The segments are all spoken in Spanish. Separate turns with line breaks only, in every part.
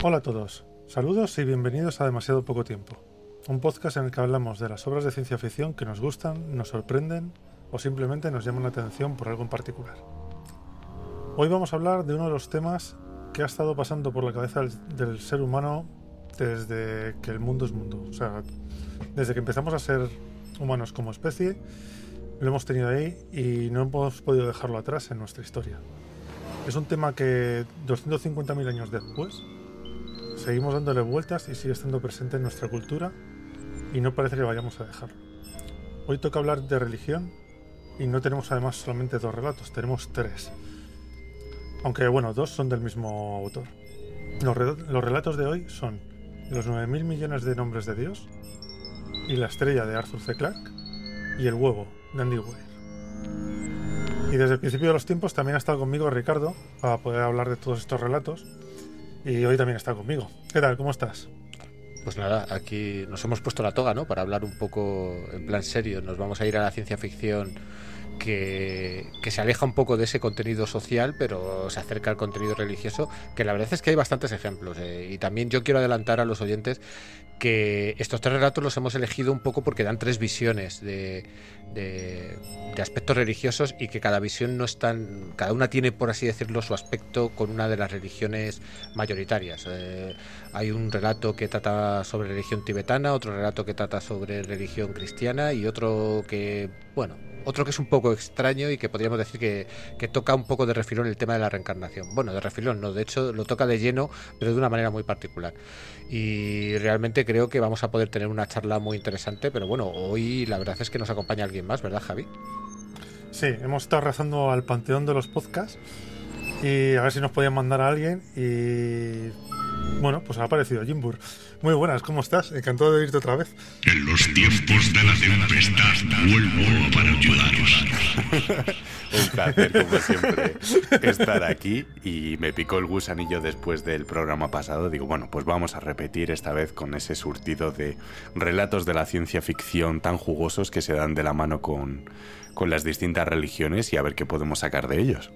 Hola a todos, saludos y bienvenidos a Demasiado Poco Tiempo, un podcast en el que hablamos de las obras de ciencia ficción que nos gustan, nos sorprenden o simplemente nos llaman la atención por algo en particular. Hoy vamos a hablar de uno de los temas que ha estado pasando por la cabeza del, ser humano desde que el mundo es mundo, o sea, desde que empezamos a ser humanos como especie, lo hemos tenido ahí y no hemos podido dejarlo atrás en nuestra historia. Es un tema que 250.000 años después seguimos dándole vueltas y sigue estando presente en nuestra cultura y no parece que vayamos a dejarlo. Hoy toca hablar de religión y no tenemos además solamente dos relatos, tenemos tres. Aunque bueno, dos son del mismo autor. Los, los relatos de hoy son Los 9.000 millones de nombres de Dios y La estrella de Arthur C. Clarke y El huevo de Andy Weir. Y desde el principio de los tiempos también ha estado conmigo Ricardo para poder hablar de todos estos relatos. Y hoy también está conmigo. ¿Qué tal? ¿Cómo estás?
Pues nada, aquí nos hemos puesto la toga, ¿no? Para hablar un poco en plan serio. Nos vamos a ir a la ciencia ficción que, se aleja un poco de ese contenido social, pero se acerca al contenido religioso, que la verdad es que hay bastantes ejemplos. Eh, y también yo quiero adelantar a los oyentes que estos tres relatos los hemos elegido un poco porque dan tres visiones de, de, de, aspectos religiosos y que cada visión no es tan. Cada una tiene, por así decirlo, su aspecto con una de las religiones mayoritarias. Eh, hay un relato que trata sobre religión tibetana, otro relato que trata sobre religión cristiana y otro que, bueno, otro que es un poco extraño y que podríamos decir que, que, toca un poco de refilón el tema de la reencarnación. Bueno, de refilón no, de hecho lo toca de lleno, pero de una manera muy particular. Y realmente creo que vamos a poder tener una charla muy interesante, pero bueno, hoy la verdad es que nos acompaña alguien más, ¿verdad, Javi?
Sí, hemos estado rezando al panteón de los podcasts y a ver si nos podían mandar a alguien y bueno, pues ha aparecido Jimbur. Muy buenas, ¿cómo estás? Encantado de irte otra vez.
En los tiempos de la tempestad vuelvo para ayudaros.
Un placer, como siempre, estar aquí. Y me picó el gusanillo después del programa pasado. Digo, bueno, pues vamos a repetir esta vez con ese surtido de relatos de la ciencia ficción tan jugosos que se dan de la mano con, con las distintas religiones y a ver qué podemos sacar de ellos.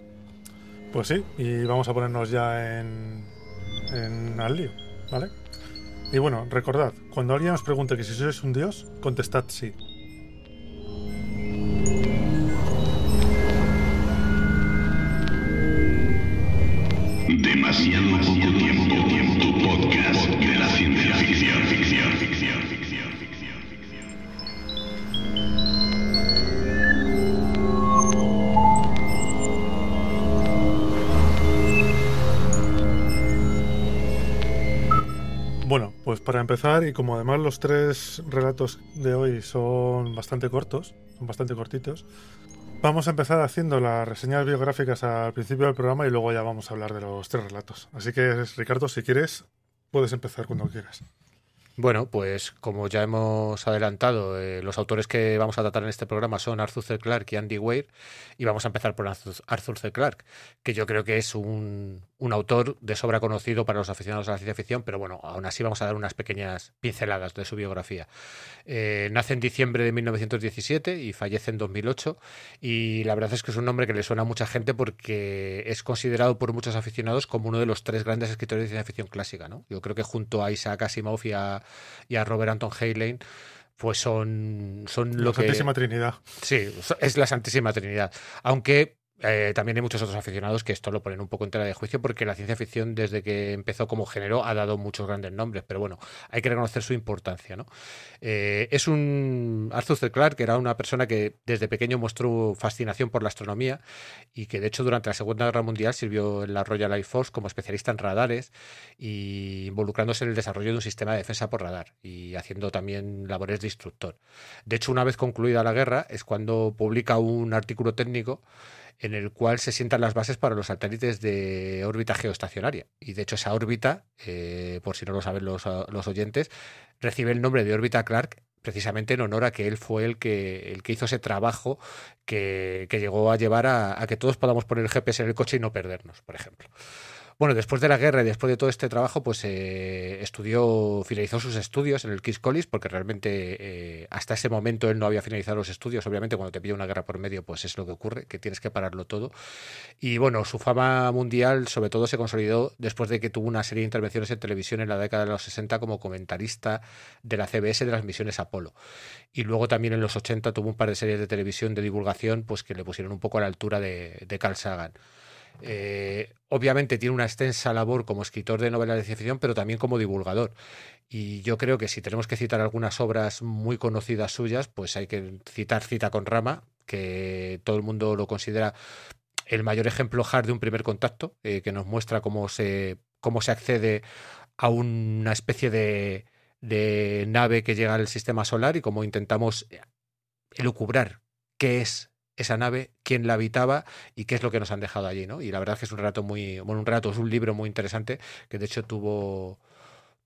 Pues sí, y vamos a ponernos ya en, en al lío, ¿vale? Y bueno, recordad, cuando alguien os pregunte que si sois un dios, contestad sí.
Demasiado
pues para empezar, y como además los tres relatos de hoy son bastante cortos, son bastante cortitos, vamos a empezar haciendo las reseñas biográficas al principio del programa y luego ya vamos a hablar de los tres relatos. Así que, Ricardo, si quieres, puedes empezar cuando quieras.
Bueno, pues como ya hemos adelantado, eh, los autores que vamos a tratar en este programa son Arthur C. Clarke y Andy Weir, y vamos a empezar por Arthur C. Clarke, que yo creo que es un, un, autor de sobra conocido para los aficionados a la ciencia ficción, pero bueno, aún así vamos a dar unas pequeñas pinceladas de su biografía. Eh, nace en diciembre de 1917 y fallece en 2008, y la verdad es que es un nombre que le suena a mucha gente porque es considerado por muchos aficionados como uno de los tres grandes escritores de ciencia ficción clásica. ¿no? Yo creo que junto a Isaac Asimov y a y a Robert Anton Heinlein, pues son, son
la
lo que...
Santísima Trinidad.
Sí, es la Santísima Trinidad. Aunque eh, también hay muchos otros aficionados que esto lo ponen un poco en tela de juicio porque la ciencia ficción desde que empezó como género ha dado muchos grandes nombres, pero bueno, hay que reconocer su importancia. ¿no? Eh, es un Arthur C. Clarke era una persona que desde pequeño mostró fascinación por la astronomía y que de hecho durante la Segunda Guerra Mundial sirvió en la Royal Air Force como especialista en radares y involucrándose en el desarrollo de un sistema de defensa por radar y haciendo también labores de instructor. De hecho, una vez concluida la guerra es cuando publica un artículo técnico en el cual se sientan las bases para los satélites de órbita geoestacionaria. Y de hecho esa órbita, eh, por si no lo saben los, los, oyentes, recibe el nombre de órbita Clark precisamente en honor a que él fue el que, el que hizo ese trabajo que, que llegó a llevar a, a, que todos podamos poner el GPS en el coche y no perdernos, por ejemplo. Bueno, después de la guerra y después de todo este trabajo, pues eh, estudió, finalizó sus estudios en el King's College, porque realmente eh, hasta ese momento él no había finalizado los estudios. Obviamente, cuando te pilla una guerra por medio, pues es lo que ocurre, que tienes que pararlo todo. Y bueno, su fama mundial, sobre todo, se consolidó después de que tuvo una serie de intervenciones en televisión en la década de los 60 como comentarista de la CBS de las misiones Apolo. Y luego también en los 80 tuvo un par de series de televisión de divulgación, pues que le pusieron un poco a la altura de, de Carl Sagan. Eh, obviamente tiene una extensa labor como escritor de novelas de ciencia ficción, pero también como divulgador. Y yo creo que si tenemos que citar algunas obras muy conocidas suyas, pues hay que citar Cita con Rama, que todo el mundo lo considera el mayor ejemplo hard de un primer contacto, eh, que nos muestra cómo se, cómo se accede a una especie de, de nave que llega al sistema solar y cómo intentamos elucubrar qué es esa nave, quién la habitaba y qué es lo que nos han dejado allí, ¿no? Y la verdad es que es un relato muy, bueno, un relato, es un libro muy interesante que de hecho tuvo,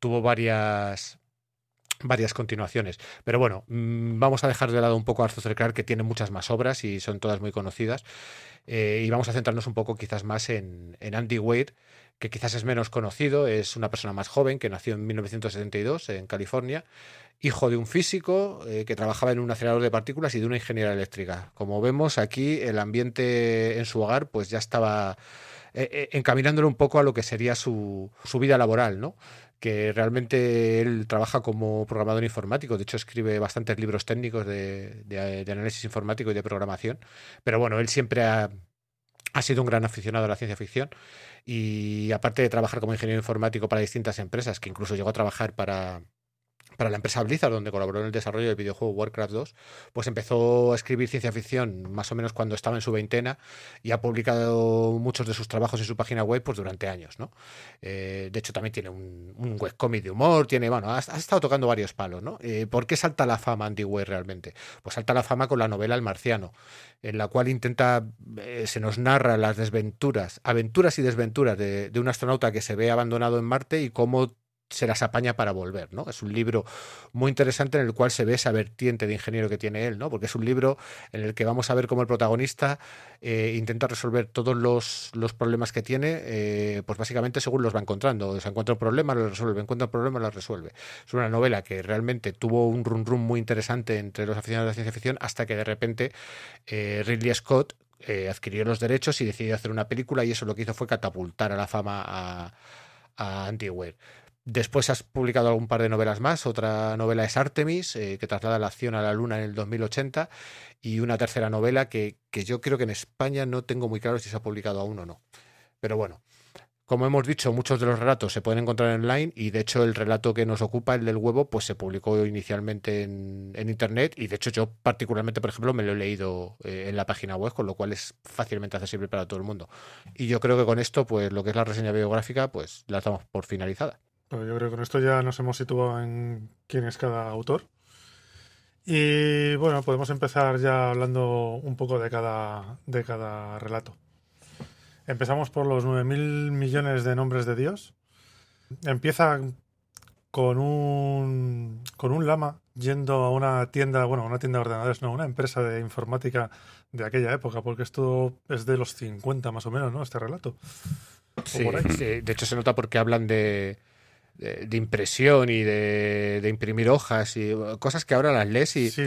tuvo varias, varias continuaciones. Pero bueno, mm, vamos a dejar de lado un poco a Arthur Clarke, que tiene muchas más obras y son todas muy conocidas. Eh, y vamos a centrarnos un poco quizás más en, en Andy Wade, que quizás es menos conocido, es una persona más joven que nació en 1972 en California, hijo de un físico eh, que trabajaba en un acelerador de partículas y de una ingeniera eléctrica. Como vemos aquí, el ambiente en su hogar pues ya estaba eh, eh, encaminándolo un poco a lo que sería su, su vida laboral, ¿no? que realmente él trabaja como programador informático, de hecho escribe bastantes libros técnicos de, de, análisis informático y de programación, pero bueno, él siempre ha, ha sido un gran aficionado a la ciencia ficción y aparte de trabajar como ingeniero informático para distintas empresas, que incluso llegó a trabajar para, para la empresa Blizzard, donde colaboró en el desarrollo del videojuego Warcraft 2, pues empezó a escribir ciencia ficción más o menos cuando estaba en su veintena y ha publicado muchos de sus trabajos en su página web pues, durante años. Eh, de hecho, también tiene un, un webcomic de humor, tiene, bueno, ha, estado tocando varios palos. ¿no? Eh, ¿Por qué salta la fama Andy Weir realmente? Pues salta la fama con la novela El Marciano, en la cual intenta, eh, se nos narra las desventuras, aventuras y desventuras de, de un astronauta que se ve abandonado en Marte y cómo se las apaña para volver, ¿no? Es un libro muy interesante en el cual se ve esa vertiente de ingeniero que tiene él, ¿no? Porque es un libro en el que vamos a ver cómo el protagonista eh, intenta resolver todos los, los problemas que tiene, eh, pues básicamente según los va encontrando. Se encuentra un problema, lo resuelve, encuentra un problema, lo resuelve. Es una novela que realmente tuvo un run run muy interesante entre los aficionados de la ciencia ficción hasta que de repente eh, Ridley Scott adquirió los derechos y decidió hacer una película y eso lo que hizo fue catapultar a la fama a, a Andy Weir. Después has publicado algún par de novelas más. Otra novela es Artemis, eh, que traslada la acción a la Luna en el 2080. Y una tercera novela que, yo creo que en España no tengo muy claro si se ha publicado aún o no. Pero bueno, como hemos dicho, muchos de los relatos se pueden encontrar online y de hecho el relato que nos ocupa, el del huevo, pues se publicó inicialmente en, en Internet y de hecho yo particularmente, por ejemplo, me lo he leído eh, en la página web, con lo cual es fácilmente accesible para todo el mundo. Y yo creo que con esto, pues lo que es la reseña biográfica, pues la damos por finalizada.
Bueno, yo creo que con esto ya nos hemos situado en quién es cada autor. Y bueno, podemos empezar ya hablando un poco de cada, de cada relato. Empezamos por los 9.000 millones de nombres de Dios. Empieza con un, con un lama yendo a una tienda, bueno, una tienda de ordenadores, no, una empresa de informática de aquella época, porque esto es de los 50 más o menos, ¿no? Este relato.
Sí, sí, de hecho se nota porque hablan de, de, de, impresión y de, de, imprimir hojas y cosas que ahora las lees y...
Sí,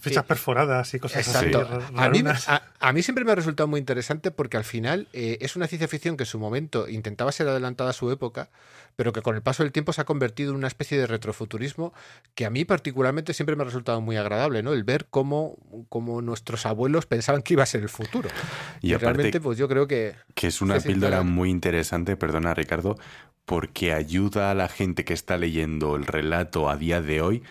fichas y, perforadas y cosas
exacto.
así.
A mí, a, a mí, siempre me ha resultado muy interesante porque al final eh, es una ciencia ficción que en su momento intentaba ser adelantada a su época, pero que con el paso del tiempo se ha convertido en una especie de retrofuturismo que a mí particularmente siempre me ha resultado muy agradable, ¿no? El ver cómo, cómo nuestros abuelos pensaban que iba a ser el futuro.
Y, y aparte,
realmente, pues yo creo que...
Que es una píldora muy interesante, perdona Ricardo, porque ayuda a la gente que está leyendo el relato a día de hoy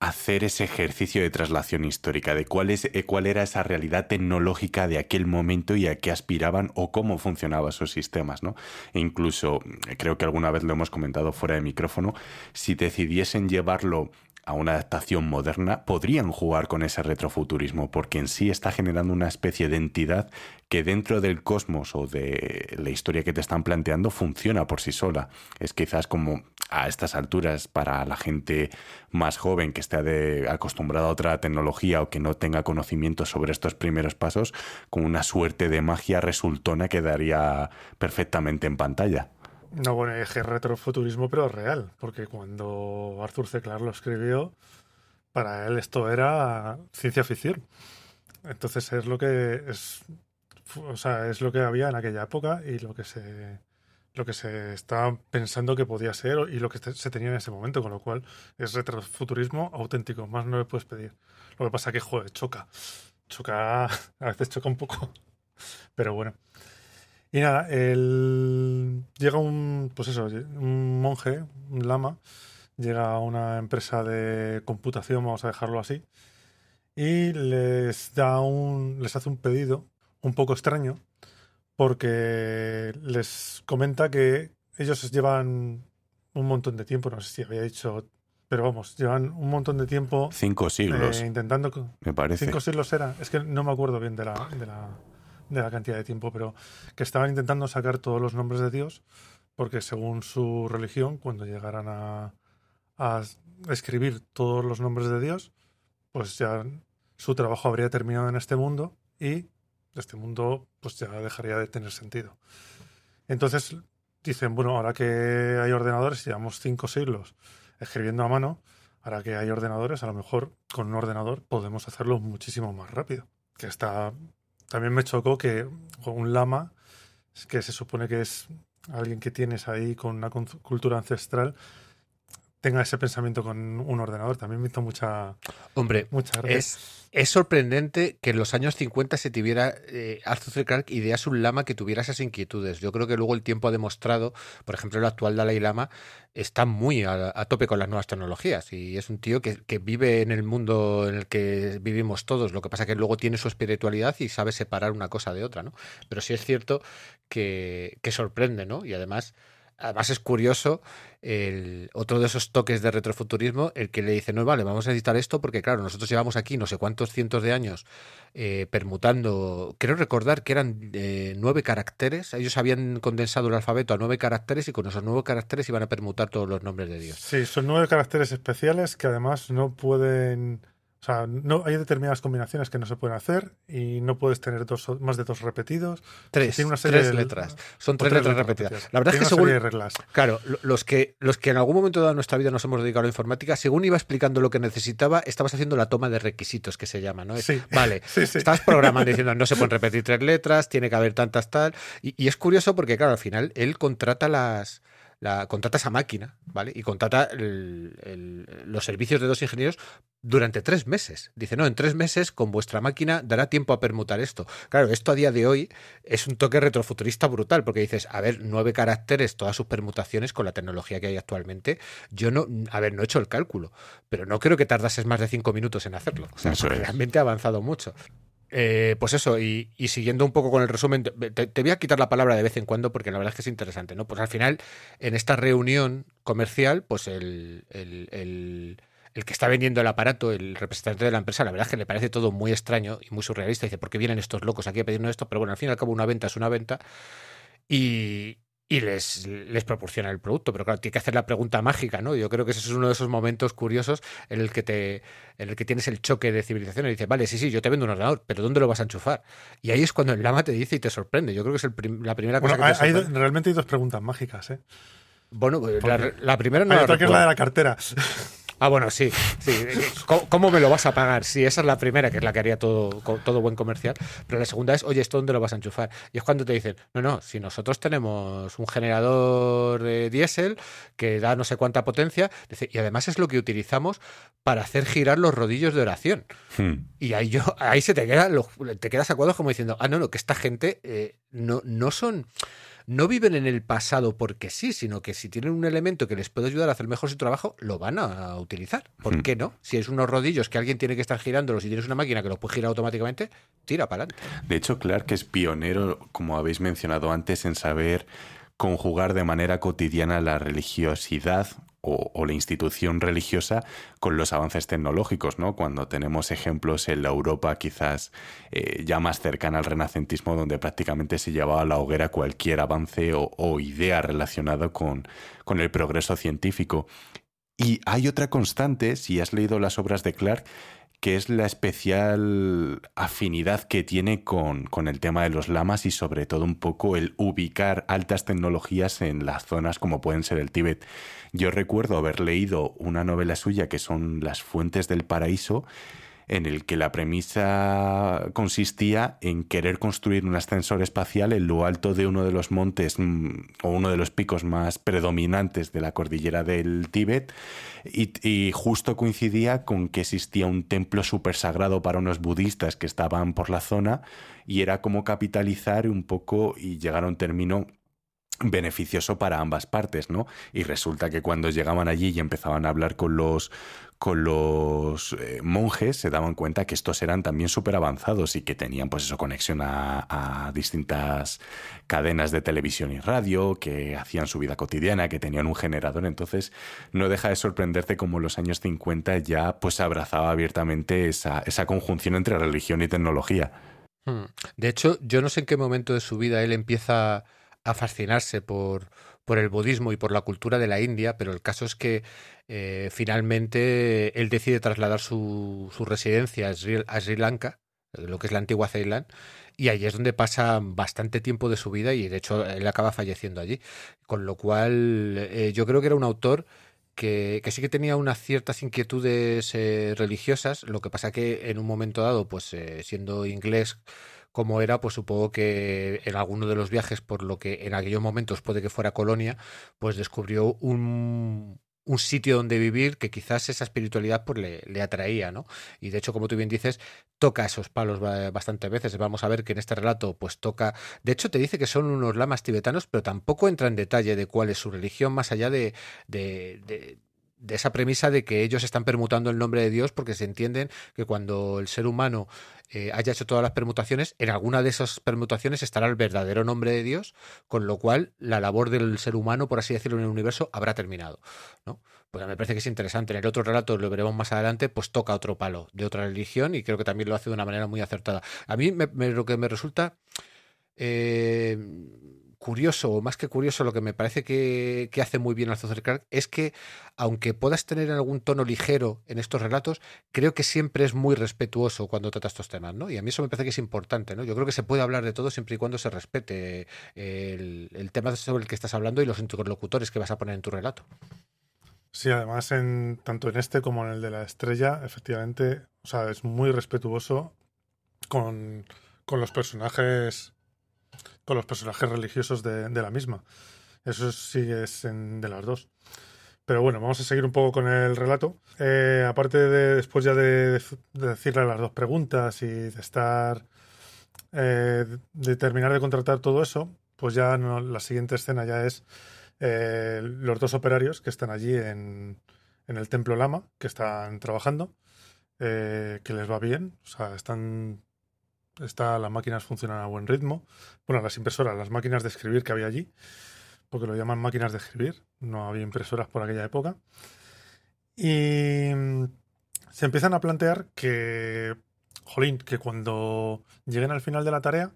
hacer ese ejercicio de traslación histórica, de cuál, es, eh, cuál era esa realidad tecnológica de aquel momento y a qué aspiraban o cómo funcionaban esos sistemas. ¿no? E incluso, creo que alguna vez lo hemos comentado fuera de micrófono, si decidiesen llevarlo a una adaptación moderna, podrían jugar con ese retrofuturismo, porque en sí está generando una especie de entidad que dentro del cosmos o de la historia que te están planteando funciona por sí sola. Es quizás como a estas alturas para la gente más joven que esté de, acostumbrada a otra tecnología o que no tenga conocimiento sobre estos primeros pasos, con una suerte de magia resultona quedaría perfectamente en pantalla.
No, bueno, es retrofuturismo, pero real, porque cuando Arthur C. Clarke lo escribió, para él esto era ciencia ficción. Entonces es lo que es, o sea, es lo que había en aquella época y lo que se lo que se estaba pensando que podía ser y lo que se tenía en ese momento, con lo cual es retrofuturismo auténtico, más no le puedes pedir. Lo que pasa que, joder, choca. Choca, a veces choca un poco. Pero bueno. Y nada, el... llega un, pues eso, un monje, un lama, llega a una empresa de computación, vamos a dejarlo así, y les da un, les hace un pedido un poco extraño, porque les comenta que ellos llevan un montón de tiempo, no sé si había dicho, pero vamos, llevan un montón de tiempo.
Cinco siglos.
eh, intentando.
me parece.
Cinco siglos era, es que no me acuerdo bien de la, de la, de la cantidad de tiempo, pero que estaban intentando sacar todos los nombres de Dios, porque según su religión, cuando llegaran a, a escribir todos los nombres de Dios, pues ya su trabajo habría terminado en este mundo y este mundo pues ya dejaría de tener sentido. Entonces dicen, bueno, ahora que hay ordenadores, llevamos cinco siglos escribiendo a mano, ahora que hay ordenadores, a lo mejor con un ordenador podemos hacerlo muchísimo más rápido. Que está. También me chocó que un lama, que se supone que es alguien que tienes ahí con una cultura ancestral, tenga ese pensamiento con un ordenador. También me hizo mucha.
Hombre,
mucha
es, es sorprendente que en los años 50 se tuviera eh, Arthur C. Clarke ideas un lama que tuviera esas inquietudes. Yo creo que luego el tiempo ha demostrado, por ejemplo, el actual Dalai Lama está muy a, a tope con las nuevas tecnologías y es un tío que, que, vive en el mundo en el que vivimos todos. Lo que pasa que luego tiene su espiritualidad y sabe separar una cosa de otra, ¿no? Pero sí es cierto que, que sorprende, ¿no? Y además Además es curioso el otro de esos toques de retrofuturismo, el que le dice, no, vale, vamos a necesitar esto porque, claro, nosotros llevamos aquí no sé cuántos cientos de años eh, permutando, creo recordar que eran eh, nueve caracteres, ellos habían condensado el alfabeto a nueve caracteres y con esos nueve caracteres iban a permutar todos los nombres de Dios.
Sí, son nueve caracteres especiales que además no pueden... O sea, no, hay determinadas combinaciones que no se pueden hacer y no puedes tener dos, más de dos repetidos.
Tres, una serie tres de, letras. Son tres, letras, repetidas. repetidas. La verdad es que según...
reglas.
Claro, los que, los que en algún momento de nuestra vida nos hemos dedicado a la informática, según iba explicando lo que necesitaba, estabas haciendo la toma de requisitos, que se llama, ¿no? Es,
sí.
Vale,
sí, sí.
estás programando diciendo no se pueden repetir tres letras, tiene que haber tantas tal. Y, y es curioso porque, claro, al final él contrata las la, contrata esa máquina, ¿vale? Y contrata el, el, los servicios de dos ingenieros durante tres meses. Dice, no, en tres meses con vuestra máquina dará tiempo a permutar esto. Claro, esto a día de hoy es un toque retrofuturista brutal, porque dices, a ver, nueve caracteres, todas sus permutaciones con la tecnología que hay actualmente. Yo no, a ver, no he hecho el cálculo, pero no creo que tardases más de cinco minutos en hacerlo. O sea,
Eso es.
realmente ha avanzado mucho. Eh, pues eso, y, siguiendo un poco con el resumen, te, te, voy a quitar la palabra de vez en cuando porque la verdad es que es interesante, ¿no? Pues al final, en esta reunión comercial, pues el, el, el, el que está vendiendo el aparato, el representante de la empresa, la verdad es que le parece todo muy extraño y muy surrealista. Dice, ¿por qué vienen estos locos aquí a pedirnos esto? Pero bueno, al fin y al cabo una venta es una venta. Y, y les, les proporciona el producto. Pero claro, tiene que hacer la pregunta mágica, ¿no? Yo creo que ese es uno de esos momentos curiosos en el que te en el que tienes el choque de civilización y dices, vale, sí, sí, yo te vendo un ordenador, pero ¿dónde lo vas a enchufar? Y ahí es cuando el lama te dice y te sorprende. Yo creo que es el prim la primera cosa
bueno,
que te
hay, hay, Realmente hay dos preguntas mágicas, ¿eh?
Bueno, la, la, primera no
hay
la
otra que es la de la cartera.
Ah, bueno, sí, sí. ¿Cómo, ¿Cómo, me lo vas a pagar? Sí, esa es la primera, que es la que haría todo, todo buen comercial. Pero la segunda es, oye, ¿esto dónde lo vas a enchufar? Y es cuando te dicen, no, no, si nosotros tenemos un generador de diésel que da no sé cuánta potencia, y además es lo que utilizamos para hacer girar los rodillos de oración.
Hmm.
Y ahí yo, ahí se te queda, te quedas a cuadros como diciendo, ah, no, no, que esta gente eh, no, no son no viven en el pasado porque sí, sino que si tienen un elemento que les puede ayudar a hacer mejor su trabajo, lo van a utilizar. ¿Por qué no? Si es unos rodillos que alguien tiene que estar girándolos y tienes una máquina que los puede girar automáticamente, tira para adelante.
De hecho, Clark es pionero, como habéis mencionado antes, en saber conjugar de manera cotidiana la religiosidad o, la institución religiosa con los avances tecnológicos, ¿no? Cuando tenemos ejemplos en la Europa quizás eh, ya más cercana al renacentismo, donde prácticamente se llevaba a la hoguera cualquier avance o, idea relacionada con, con el progreso científico. Y hay otra constante, si has leído las obras de Clark, que es la especial afinidad que tiene con, con, el tema de los lamas y sobre todo un poco el ubicar altas tecnologías en las zonas como pueden ser el Tíbet. Yo recuerdo haber leído una novela suya que son Las Fuentes del Paraíso en el que la premisa consistía en querer construir un ascensor espacial en lo alto de uno de los montes mm, o uno de los picos más predominantes de la cordillera del Tíbet y, justo coincidía con que existía un templo súper sagrado para unos budistas que estaban por la zona y era como capitalizar un poco y llegar a un término beneficioso para ambas partes, ¿no? Y resulta que cuando llegaban allí y empezaban a hablar con los con los eh, monjes se daban cuenta que estos eran también súper avanzados y que tenían pues eso conexión a, distintas cadenas de televisión y radio, que hacían su vida cotidiana, que tenían un generador. Entonces no deja de sorprenderte cómo los años 50 ya pues abrazaba abiertamente esa, esa conjunción entre religión y tecnología.
Hmm. De hecho, yo no sé en qué momento de su vida él empieza a fascinarse por, por el budismo y por la cultura de la India, pero el caso es que eh, finalmente él decide trasladar su, su residencia a Sri, Lanka, lo que es la antigua Ceilán, y allí es donde pasa bastante tiempo de su vida y de hecho él acaba falleciendo allí. Con lo cual eh, yo creo que era un autor que, que, sí que tenía unas ciertas inquietudes eh, religiosas, lo que pasa que en un momento dado, pues siendo inglés como era, pues supongo que en alguno de los viajes, por lo que en aquellos momentos puede que fuera colonia, pues descubrió un, un sitio donde vivir que quizás esa espiritualidad pues le, le, atraía, ¿no? Y de hecho, como tú bien dices, toca esos palos bastantes veces. Vamos a ver que en este relato pues toca... De hecho, te dice que son unos lamas tibetanos, pero tampoco entra en detalle de cuál es su religión, más allá de, de, de de esa premisa de que ellos están permutando el nombre de Dios porque se entienden que cuando el ser humano eh, haya hecho todas las permutaciones, en alguna de esas permutaciones estará el verdadero nombre de Dios, con lo cual la labor del ser humano, por así decirlo, en el universo habrá terminado. ¿no? Pues me parece que es interesante. En el otro relato, lo veremos más adelante, pues toca otro palo de otra religión y creo que también lo hace de una manera muy acertada. A mí lo que me resulta... Eh, curioso, o más que curioso, lo que me parece que, hace muy bien Arthur Clarke es que, aunque puedas tener algún tono ligero en estos relatos, creo que siempre es muy respetuoso cuando trata estos temas, ¿no? Y a mí eso me parece que es importante, ¿no? Yo creo que se puede hablar de todo siempre y cuando se respete el, tema sobre el que estás hablando y los interlocutores que vas a poner en tu relato.
Sí, además, en, tanto en este como en el de la estrella, efectivamente, o sea, es muy respetuoso con, con los personajes con los personajes religiosos de, la misma. Eso sí es en, de las dos. Pero bueno, vamos a seguir un poco con el relato. Eh, aparte de después ya de, decirle las dos preguntas y de estar. Eh, de terminar de contratar todo eso, pues ya la siguiente escena ya es eh, los dos operarios que están allí en, en el templo Lama, que están trabajando, que les va bien, o sea, están Está, las máquinas funcionan a buen ritmo. Bueno, las impresoras, las máquinas de escribir que había allí, porque lo llaman máquinas de escribir, no había impresoras por aquella época. Y mm, se empiezan a plantear que, jolín, que cuando lleguen al final de la tarea,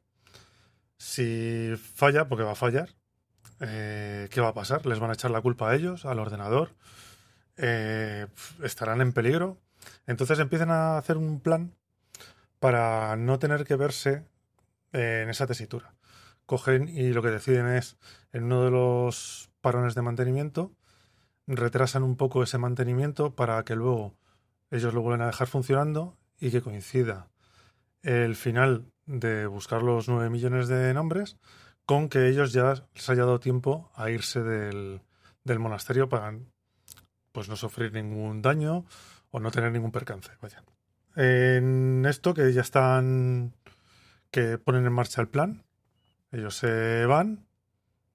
si falla, porque va a fallar, eh, ¿qué va a pasar? ¿Les van a echar la culpa a ellos, al ordenador? Eh, ¿Estarán en peligro? Entonces empiezan a hacer un plan para no tener que verse en esa tesitura. Cogen y lo que deciden es, en uno de los parones de mantenimiento, retrasan un poco ese mantenimiento para que luego ellos lo vuelvan a dejar funcionando y que coincida el final de buscar los 9 millones de nombres con que ellos ya les haya dado tiempo a irse del, del monasterio para pues no sufrir ningún daño o no tener ningún percance. Vaya en esto que ya están, que ponen en marcha el plan. Ellos se van,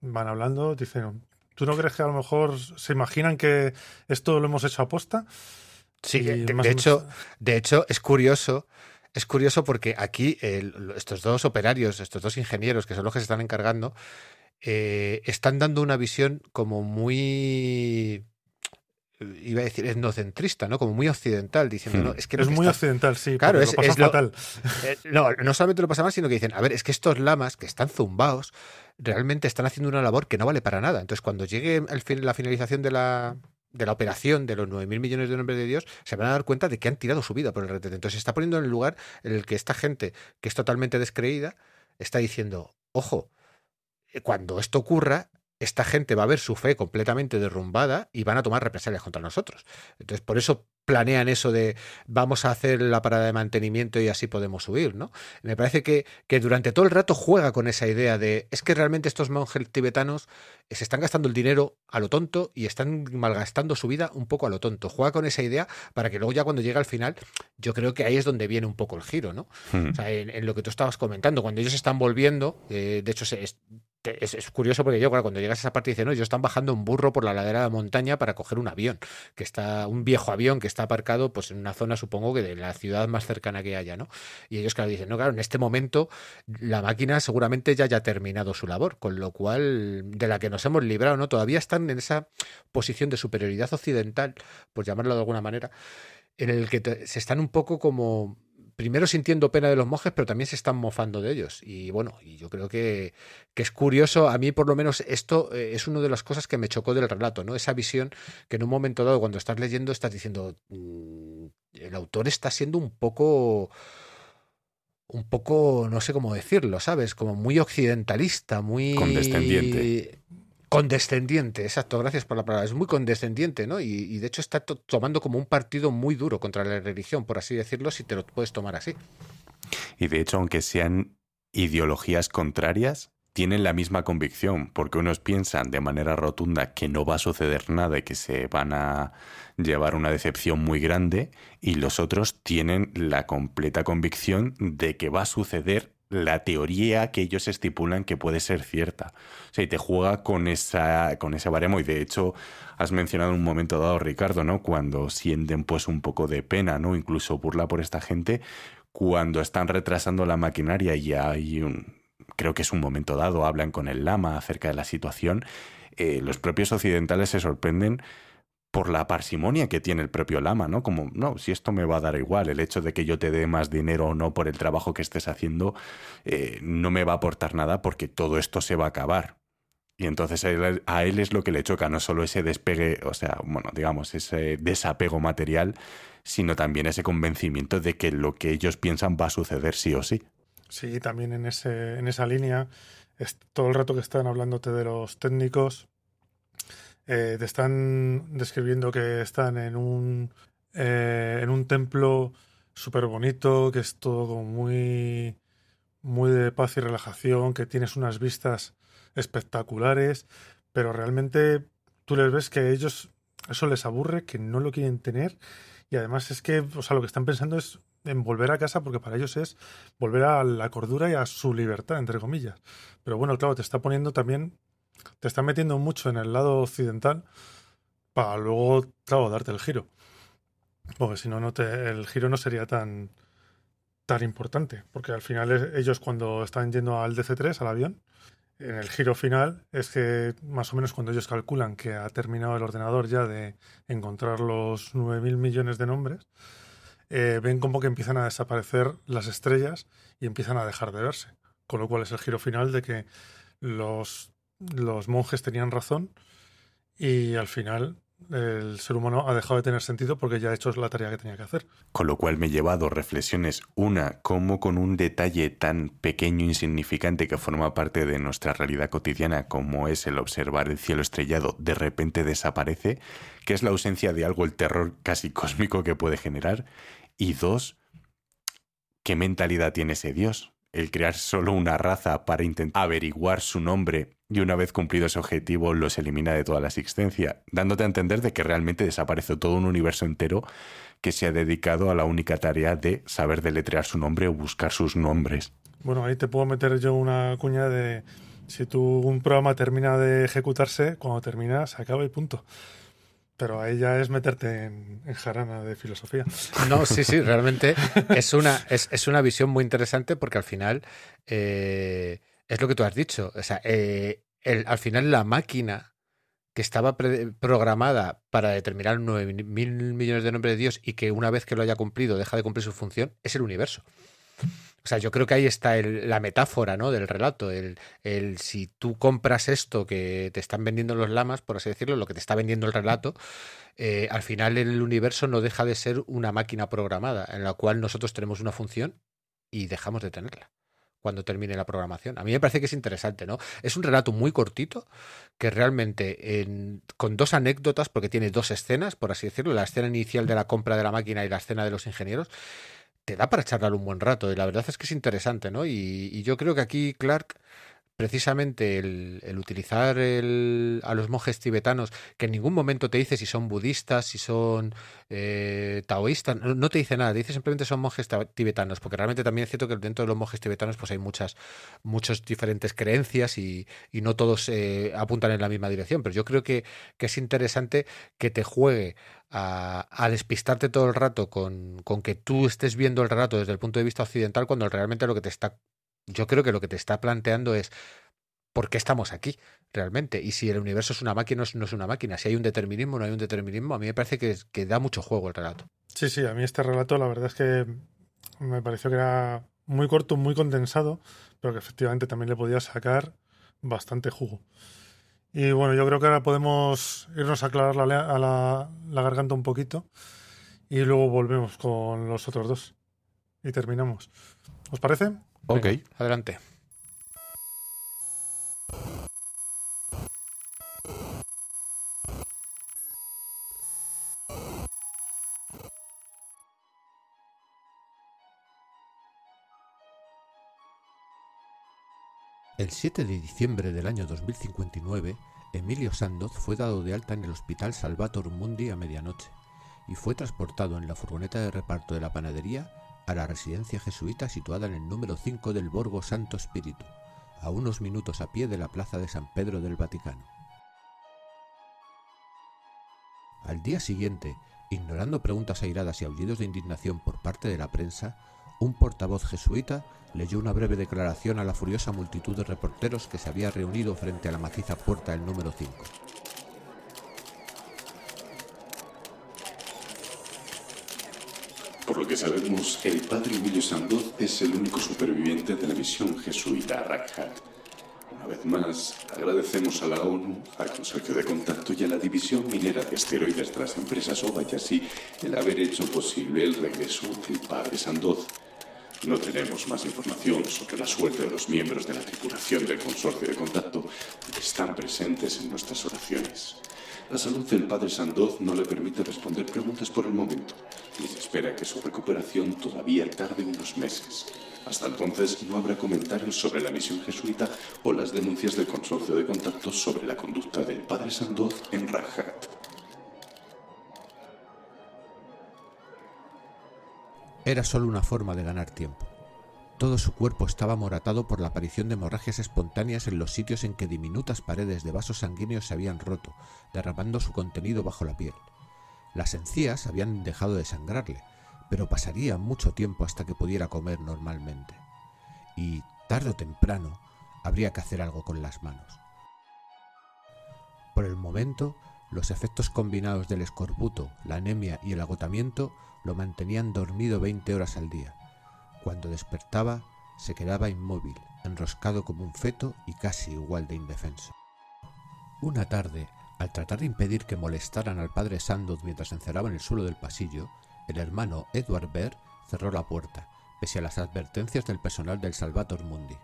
van hablando, dicen, ¿tú no crees que a lo mejor se imaginan que esto lo hemos hecho a posta?
Sí, de, hecho, de hecho es curioso. Es curioso porque aquí estos dos operarios, estos dos ingenieros, que son los que se están encargando, eh, están dando una visión como muy iba a decir etnocentrista, ¿no? Como muy occidental, diciendo,
Hmm.
no, es que
Es
que
muy
está-
occidental, sí.
Claro, es-
lo
es lo-
fatal.
Eh, no, no solamente lo pasa mal, sino que dicen, a ver, es que estos lamas que están zumbaos realmente están haciendo una labor que no vale para nada. Entonces, cuando llegue al fin, la finalización de la, de la operación de los 9.000 millones de nombres de Dios, se van a dar cuenta de que han tirado su vida por el retrete. Entonces, se está poniendo en el lugar en el que esta gente, que es totalmente descreída, está diciendo, ojo, eh, cuando esto ocurra, esta gente va a ver su fe completamente derrumbada y van a tomar represalias contra nosotros. Entonces, por eso planean eso de vamos a hacer la parada de mantenimiento y así podemos subir, ¿no? Me parece que, que durante todo el rato juega con esa idea de es que realmente estos monjes tibetanos se están gastando el dinero a lo tonto y están malgastando su vida un poco a lo tonto. Juega con esa idea para que luego ya cuando llega al final, yo creo que ahí es donde viene un poco el giro, ¿no?
Hmm.
O sea, en, en lo que tú estabas comentando, cuando ellos están volviendo, eh, de hecho se- es, es- es curioso porque yo cuando llegas a esa parte dicen, no, ellos están bajando un burro por la ladera de la montaña para coger un avión, que está, un viejo avión que está aparcado pues en una zona, supongo que de la ciudad más cercana que haya, ¿no? Y ellos claro dicen, no, claro, en este momento la máquina seguramente ya haya terminado su labor, con lo cual de la que nos hemos librado, ¿no? Todavía están en esa posición de superioridad occidental, por llamarlo de alguna manera, en el que se están un poco como primero sintiendo pena de los monjes, pero también se están mofando de ellos. Y bueno, y yo creo que, que es curioso, a mí por lo menos esto eh, es una de las cosas que me chocó del relato, ¿no? Esa visión que en un momento dado, cuando estás leyendo, estás diciendo, "Mm, el autor está siendo un poco un poco, no sé cómo decirlo, ¿sabes? Como muy occidentalista, muy...
Condescendiente.
Condescendiente, exacto, gracias por la palabra. Es muy condescendiente, ¿no? Y, de hecho está to- tomando como un partido muy duro contra la religión, por así decirlo, si te lo puedes tomar así.
Y de hecho, aunque sean ideologías contrarias, tienen la misma convicción, porque unos piensan de manera rotunda que no va a suceder nada y que se van a llevar una decepción muy grande, y los otros tienen la completa convicción de que va a suceder la teoría que ellos estipulan que puede ser cierta. O sea, y te juega con esa con ese baremo y de hecho has mencionado en un momento dado Ricardo, ¿no? Cuando sienten pues un poco de pena, ¿no? Incluso burla por esta gente cuando están retrasando la maquinaria y hay un creo que es un momento dado hablan con el lama acerca de la situación, eh, los propios occidentales se sorprenden por la parsimonia que tiene el propio lama, ¿no? Como, no, si esto me va a dar igual, el hecho de que yo te dé más dinero o no por el trabajo que estés haciendo, eh, no me va a aportar nada porque todo esto se va a acabar. Y entonces a él, es lo que le choca, no solo ese despegue, o sea, bueno, digamos, ese desapego material, sino también ese convencimiento de que lo que ellos piensan va a suceder sí o sí.
Sí, también en, ese, en esa línea, es todo el rato que están hablándote de los técnicos, eh, te están describiendo que están en un, eh, en un templo súper bonito, que es todo muy, muy de paz y relajación, que tienes unas vistas espectaculares, pero realmente tú les ves que a ellos eso les aburre, que no lo quieren tener, y además es que, o sea, lo que están pensando es en volver a casa porque para ellos es volver a la cordura y a su libertad, entre comillas. Pero bueno, claro, te está poniendo también, te está metiendo mucho en el lado occidental para luego, claro, darte el giro. Porque si no, el giro no sería tan, tan importante. Porque al final es- ellos cuando están yendo al DC3, al avión, en el giro final es que más o menos cuando ellos calculan que ha terminado el ordenador ya de encontrar los 9.000 millones de nombres, eh, ven como que empiezan a desaparecer las estrellas y empiezan a dejar de verse. Con lo cual es el giro final de que los, los monjes tenían razón y al final el ser humano ha dejado de tener sentido porque ya ha hecho la tarea que tenía que hacer.
Con lo cual me lleva a dos reflexiones. Una, cómo con un detalle tan pequeño insignificante que forma parte de nuestra realidad cotidiana, como es el observar el cielo estrellado, de repente desaparece, que es la ausencia de algo, el terror casi cósmico que puede generar. Y dos, ¿qué mentalidad tiene ese Dios? El crear solo una raza para intentar averiguar su nombre y una vez cumplido ese objetivo los elimina de toda la existencia, dándote a entender de que realmente desaparece todo un universo entero que se ha dedicado a la única tarea de saber deletrear su nombre o buscar sus nombres.
Bueno, ahí te puedo meter yo una cuña de si tú un programa termina de ejecutarse, cuando termina se acaba y punto. Pero ahí ya es meterte en, en jarana de filosofía.
No, sí, sí, realmente es una, es, es una visión muy interesante porque al final eh, es lo que tú has dicho. O sea, eh, el- al final la máquina
que estaba programada para determinar 9.000 millones de nombres de Dios y que una vez que lo haya cumplido deja de cumplir su función, es el universo. Sea, yo creo que ahí está la metáfora ¿no? del relato. El, el, si tú compras esto que te están vendiendo los lamas, por así decirlo, lo que te está vendiendo el relato, eh, al final el universo no deja de ser una máquina programada en la cual nosotros tenemos una función y dejamos de tenerla cuando termine la programación. A mí me parece que es interesante, ¿no? Es un relato muy cortito que realmente con dos anécdotas, porque tiene dos escenas, por así decirlo, la escena inicial de la compra de la máquina y la escena de los ingenieros, te da para charlar un buen rato y la verdad es que es interesante, ¿no? Y, yo creo que aquí Clark precisamente el, utilizar a los monjes tibetanos, que en ningún momento te dice si son budistas, si son eh, taoístas, no, te dice nada, dice simplemente son monjes tibetanos, porque realmente también es cierto que dentro de los monjes tibetanos pues hay muchas, muchas diferentes creencias y, no todos eh, apuntan en la misma dirección, pero yo creo que, es interesante que te juegue a, despistarte todo el rato con, con, que tú estés viendo el relato desde el punto de vista occidental cuando realmente lo que te está, yo creo que lo que te está planteando es por qué estamos aquí realmente y si el universo es una máquina no es una máquina, si hay un determinismo no hay un determinismo, a mí me parece que, que da mucho juego el relato.
Sí, sí, a mí este relato la verdad es que me pareció que era muy corto, muy condensado, pero que efectivamente también le podía sacar bastante jugo. Y bueno, yo creo que ahora podemos irnos a aclarar la, a la, la garganta un poquito y luego volvemos con los otros dos. Y terminamos. ¿Os parece?
Ok, adelante.
El 7 de diciembre del año 2059, Emilio Sandoz fue dado de alta en el Hospital Salvator Mundi a medianoche y fue transportado en la furgoneta de reparto de la panadería a la residencia jesuita situada en el número 5 del Borgo Santo Espíritu, a unos minutos a pie de la plaza de San Pedro del Vaticano. Al día siguiente, ignorando preguntas airadas y aullidos de indignación por parte de la prensa, un portavoz jesuita leyó una breve declaración a la furiosa multitud de reporteros que se había reunido frente a la maciza puerta del número 5.
Por lo que sabemos, el padre Emilio Sandoz es el único superviviente de la misión jesuita Rakhat. Una vez más, agradecemos a la ONU, al Consorcio de Contacto y a la División Minera de Esteroides de las empresas Obayasi el haber hecho posible el regreso del padre Sandoz no tenemos más información sobre la suerte de los miembros de la tripulación del consorcio de contacto que están presentes en nuestras oraciones. La salud del padre Sandoz no le permite responder preguntas por el momento y se espera que su recuperación todavía tarde unos meses. Hasta entonces no habrá comentarios sobre la misión jesuita o las denuncias del consorcio de contacto sobre la conducta del padre Sandoz en Rahat.
Era solo una forma de ganar tiempo. Todo su cuerpo estaba moratado por la aparición de hemorragias espontáneas en los sitios en que diminutas paredes de vasos sanguíneos se habían roto, derramando su contenido bajo la piel. Las encías habían dejado de sangrarle, pero pasaría mucho tiempo hasta que pudiera comer normalmente. Y, tarde o temprano, habría que hacer algo con las manos. Por el momento, los efectos combinados del escorbuto, la anemia y el agotamiento lo mantenían dormido 20 horas al día. Cuando despertaba, se quedaba inmóvil, enroscado como un feto y casi igual de indefenso. Una tarde, al tratar de impedir que molestaran al padre Sandoz mientras encerraba en el suelo del pasillo, el hermano Edward Baer cerró la puerta, pese a las advertencias del personal del Salvator Mundi.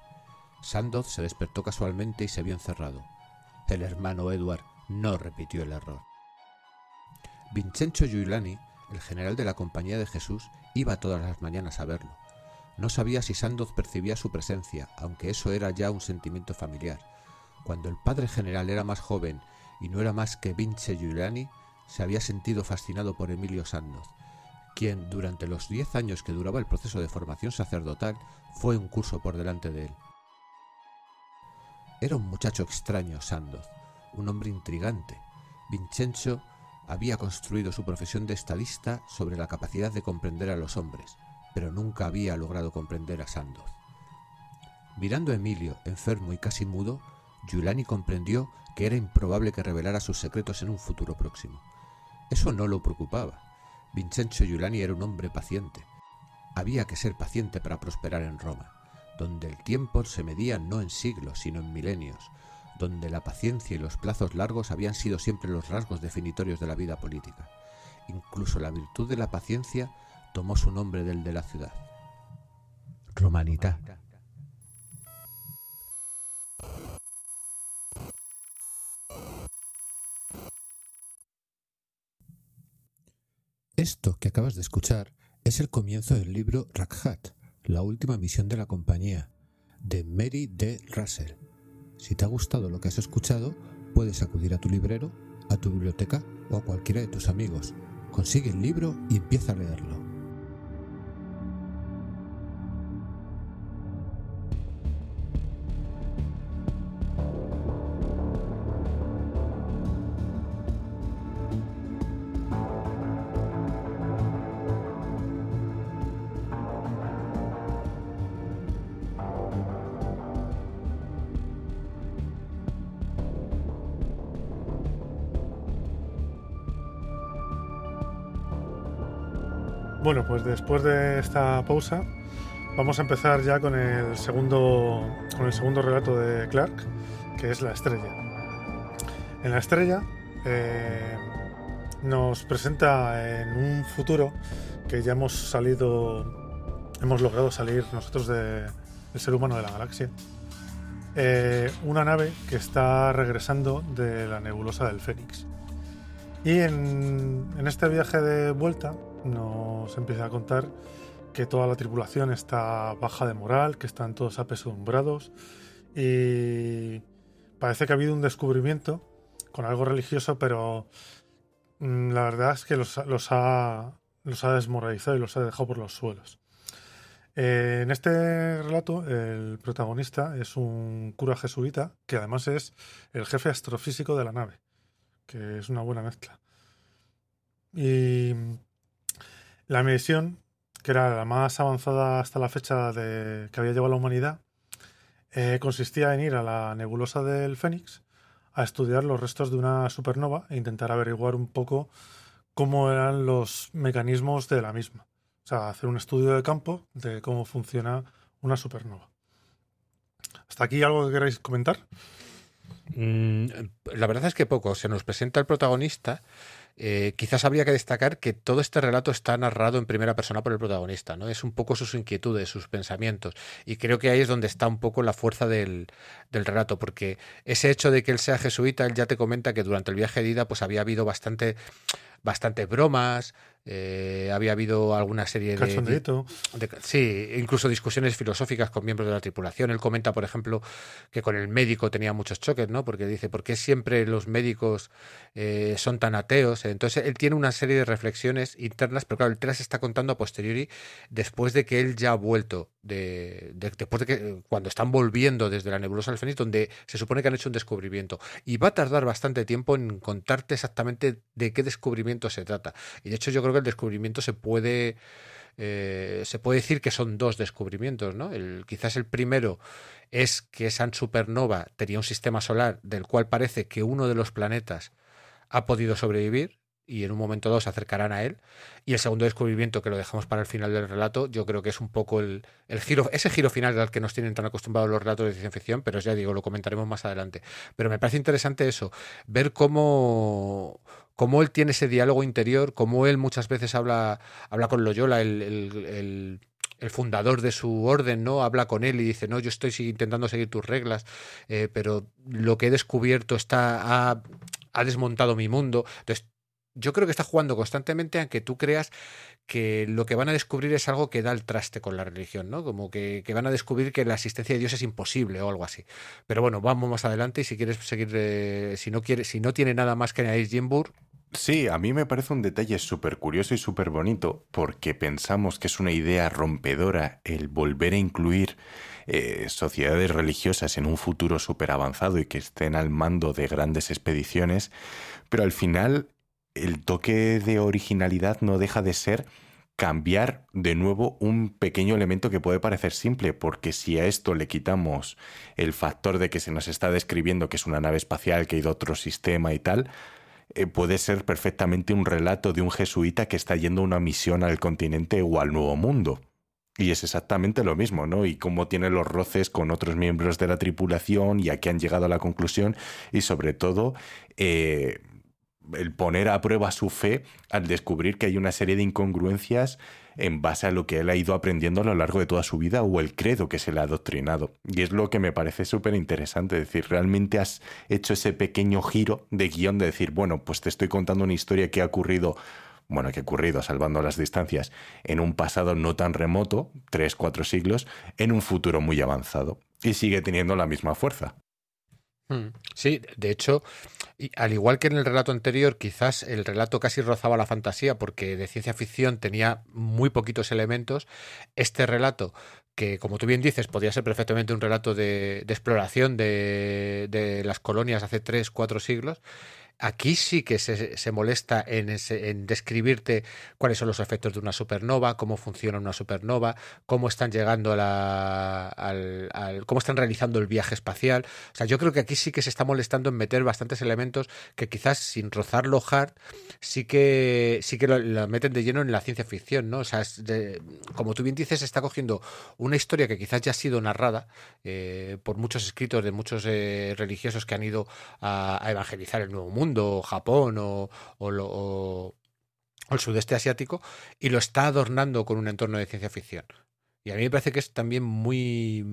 Sandoz se despertó casualmente y se vio encerrado. El hermano Edward no repitió el error. Vincenzo Giuliani el general de la Compañía de Jesús iba todas las mañanas a verlo. No sabía si Sandoz percibía su presencia, aunque eso era ya un sentimiento familiar. Cuando el padre general era más joven y no era más que Vince Giuliani, se había sentido fascinado por Emilio Sandoz, quien durante los diez años que duraba el proceso de formación sacerdotal fue un curso por delante de él. Era un muchacho extraño, Sandoz, un hombre intrigante. Vincenzo había construido su profesión de estadista sobre la capacidad de comprender a los hombres, pero nunca había logrado comprender a Sandoz. Mirando a Emilio, enfermo y casi mudo,
Giuliani comprendió que era improbable que revelara sus secretos en un futuro próximo. Eso no lo preocupaba. Vincenzo Giuliani era un hombre paciente. Había que ser paciente para prosperar en Roma, donde el tiempo se medía no en siglos, sino en milenios, donde la paciencia y los plazos largos habían sido siempre los rasgos definitorios de la vida política. Incluso la virtud de la paciencia tomó su nombre del de la ciudad. Romanità. Esto que acabas de escuchar es el comienzo del libro Rakhat, la última misión de la compañía, de Mary D. Russell. Si te ha gustado lo que has escuchado, puedes acudir a tu librero, a tu biblioteca o a cualquiera de tus amigos. Consigue el libro y empieza a leerlo.
Después de esta pausa vamos a empezar ya con el segundo, con el segundo relato de Clark, que es La Estrella. En La Estrella eh, nos presenta en un futuro que ya hemos salido, hemos logrado salir nosotros del ser humano de la galaxia. Eh, una nave que está regresando de la nebulosa del Fénix. Y en, en este viaje de vuelta nos empieza a contar que toda la tripulación está baja de moral, que están todos apesumbrados y parece que ha habido un descubrimiento con algo religioso, pero mm, la verdad es que los, ha, los ha desmoralizado y los ha dejado por los suelos. Eh, en este relato, el protagonista es un cura jesuita que además es el jefe astrofísico de la nave, que es una buena mezcla. Y la misión, que era la más avanzada hasta la fecha de, que había llevado la humanidad, eh, consistía en ir a la nebulosa del Fénix a estudiar los restos de una supernova e intentar averiguar un poco cómo eran los mecanismos de la misma. O sea, hacer un estudio de campo de cómo funciona una supernova. ¿Hasta aquí algo que queráis comentar?
Mm, la verdad es que poco. Se nos presenta el protagonista eh, quizás habría que destacar que todo este relato está narrado en primera persona por el protagonista, ¿no? Es un poco sus inquietudes, sus pensamientos. Y creo que ahí es donde está un poco la fuerza del, del relato, porque ese hecho de que él sea jesuita, él ya te comenta que durante el viaje de ida, pues había habido bastante, bastante bromas, eh, había habido alguna serie de, Sí, incluso discusiones filosóficas con miembros de la tripulación. Él comenta, por ejemplo, que con el médico tenía muchos choques, ¿no? Porque dice, ¿por qué siempre los médicos eh, son tan ateos? Entonces, él tiene una serie de reflexiones internas, pero claro, él te las está contando a posteriori, después de que él ya ha vuelto, de, después de que cuando están volviendo desde la nebulosa del Fénix, donde se supone que han hecho un descubrimiento. Y va a tardar bastante tiempo en contarte exactamente de qué descubrimiento se trata. Y de hecho, yo creo el descubrimiento se puede, eh, se puede decir que son dos descubrimientos, ¿no? El, quizás el primero es que esa supernova tenía un sistema solar del cual parece que uno de los planetas ha podido sobrevivir y en un momento dado se acercarán a él. Y el segundo descubrimiento, que lo dejamos para el final del relato, yo creo que es un poco el, el, giro, ese giro final al que nos tienen tan acostumbrados los relatos de ciencia ficción, pero ya digo, lo comentaremos más adelante. Pero me parece interesante eso, ver cómo, cómo él tiene ese diálogo interior, cómo él muchas veces habla, habla con Loyola, el, el, el fundador de su orden, ¿no? Habla con él y dice, no, yo estoy intentando seguir tus reglas, eh, pero lo que he descubierto está, ha, ha, desmontado mi mundo. Entonces, yo creo que está jugando constantemente a que tú creas que lo que van a descubrir es algo que da el traste con la religión, ¿no? Como que, van a descubrir que la existencia de Dios es imposible o algo así. Pero bueno, vamos más adelante y si quieres seguir, eh, si no quiere, si no tiene nada más que añadir Jim
Sí, a mí me parece un detalle súper curioso y súper bonito porque pensamos que es una idea rompedora el volver a incluir eh, sociedades religiosas en un futuro súper avanzado y que estén al mando de grandes expediciones, pero al final el toque de originalidad no deja de ser cambiar de nuevo un pequeño elemento que puede parecer simple, porque si a esto le quitamos el factor de que se nos está describiendo que es una nave espacial, que ha ido otro sistema y tal, eh, puede ser perfectamente un relato de un jesuita que está yendo a una misión al continente o al nuevo mundo. Y es exactamente lo mismo, ¿no? Y cómo tiene los roces con otros miembros de la tripulación y a qué han llegado a la conclusión y sobre todo eh, el poner a prueba su fe al descubrir que hay una serie de incongruencias en base a lo que él ha ido aprendiendo a lo largo de toda su vida o el credo que se le ha adoctrinado. Y es lo que me parece súper interesante, es decir, realmente has hecho ese pequeño giro de guion de decir, bueno, pues te estoy contando una historia que ha ocurrido bueno, que ha ocurrido, salvando las distancias, en un pasado no tan remoto, tres, cuatro siglos, en un futuro muy avanzado. Y sigue teniendo la misma fuerza.
Hmm. Sí, de hecho, al igual que en el relato anterior, quizás el relato casi rozaba la fantasía porque de ciencia ficción tenía muy poquitos elementos. Este relato, que como tú bien dices, podía ser perfectamente un relato de, exploración de, de, las colonias hace tres, cuatro siglos, Aquí sí que se, molesta en, en, describirte cuáles son los efectos de una supernova, cómo funciona una supernova, cómo están llegando a la, al, cómo están realizando el viaje espacial. O sea, yo creo que aquí sí que se está molestando en meter bastantes elementos que quizás sin rozarlo hard sí que sí que lo, meten de lleno en la ciencia ficción, ¿no? O sea, como tú bien dices, está cogiendo una historia que quizás ya ha sido narrada eh, por muchos escritos de muchos eh, religiosos que han ido a evangelizar el nuevo mundo Japón o, el sudeste asiático, y lo está adornando con un entorno de ciencia ficción. Y a mí me parece que es también muy...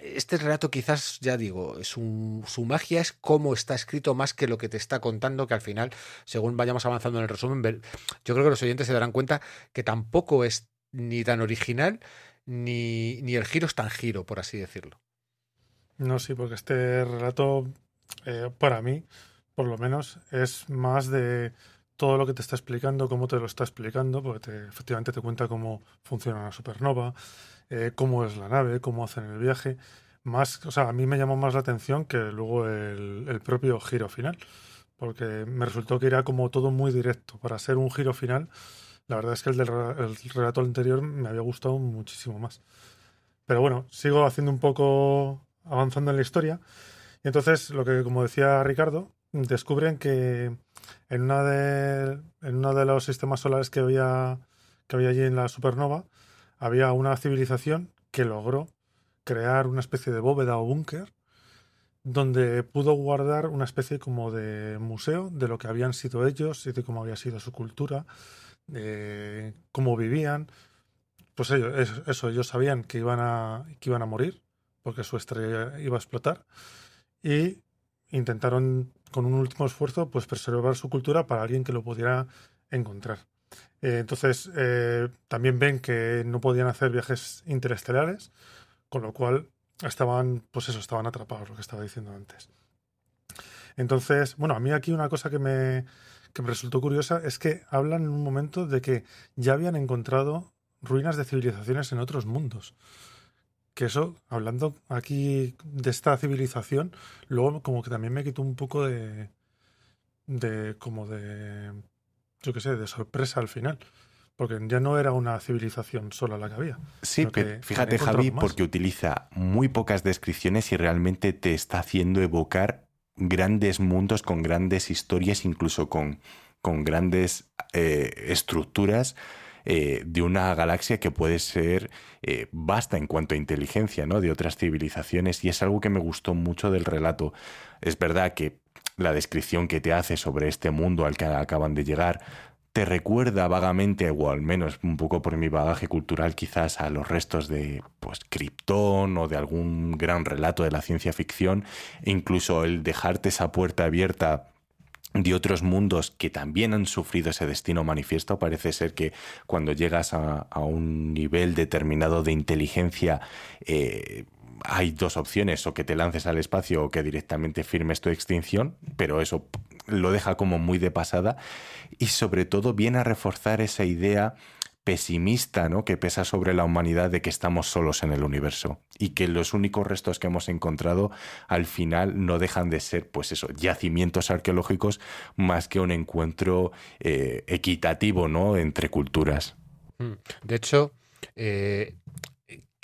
Este relato quizás, ya digo, su, su magia es cómo está escrito más que lo que te está contando, que al final, según vayamos avanzando en el resumen, yo creo que los oyentes se darán cuenta que tampoco es ni tan original, ni, ni el giro es tan giro, por así decirlo.
No, sí, porque este relato, eh, para mí, por lo menos, es más de todo lo que te está explicando, cómo te lo está explicando, porque te, efectivamente te cuenta cómo funciona una supernova, eh, cómo es la nave, cómo hacen el viaje. Más, o sea, a mí me llamó más la atención que luego el, propio giro final, porque me resultó que era como todo muy directo. Para ser un giro final, la verdad es que el del el relato anterior me había gustado muchísimo más. Pero bueno, sigo haciendo un poco avanzando en la historia. Y entonces, lo que, como decía Ricardo, descubren que en, una de, en uno de los sistemas solares que había, que había allí en la supernova había una civilización que logró crear una especie de bóveda o búnker donde pudo guardar una especie como de museo de lo que habían sido ellos y de cómo había sido su cultura, de cómo vivían. Pues ellos, eso, ellos sabían que iban a, que iban a morir porque su estrella iba a explotar y intentaron con un último esfuerzo pues preservar su cultura para alguien que lo pudiera encontrar. Eh, entonces eh, también ven que no podían hacer viajes interestelares, con lo cual estaban, pues eso, estaban atrapados, lo que estaba diciendo antes. Entonces, bueno, a mí aquí una cosa que me, que me resultó curiosa es que hablan en un momento de que ya habían encontrado ruinas de civilizaciones en otros mundos que eso, hablando aquí de esta civilización, luego como que también me quitó un poco de, de como de, yo qué sé, de sorpresa al final. Porque ya no era una civilización sola la que había.
Sí, pero fíjate Javi, porque utiliza muy pocas descripciones y realmente te está haciendo evocar grandes mundos con grandes historias, incluso con, con grandes eh, estructuras eh, de una galaxia que puede ser eh, vasta en cuanto a inteligencia, ¿no? De otras civilizaciones. Y es algo que me gustó mucho del relato. Es verdad que la descripción que te hace sobre este mundo al que acaban de llegar te recuerda vagamente, o al menos un poco por mi bagaje cultural, quizás a los restos de pues Krypton o de algún gran relato de la ciencia ficción, incluso el dejarte esa puerta abierta de otros mundos que también han sufrido ese destino manifiesto. Parece ser que cuando llegas a, un nivel determinado de inteligencia, eh, hay dos opciones, o que te lances al espacio o que directamente firmes tu extinción, pero eso lo deja como muy de pasada y sobre todo viene a reforzar esa idea pesimista ¿no? que pesa sobre la humanidad de que estamos solos en el universo y que los únicos restos que hemos encontrado al final no dejan de ser pues eso yacimientos arqueológicos más que un encuentro eh, equitativo ¿no? entre culturas
Mm. De hecho, eh,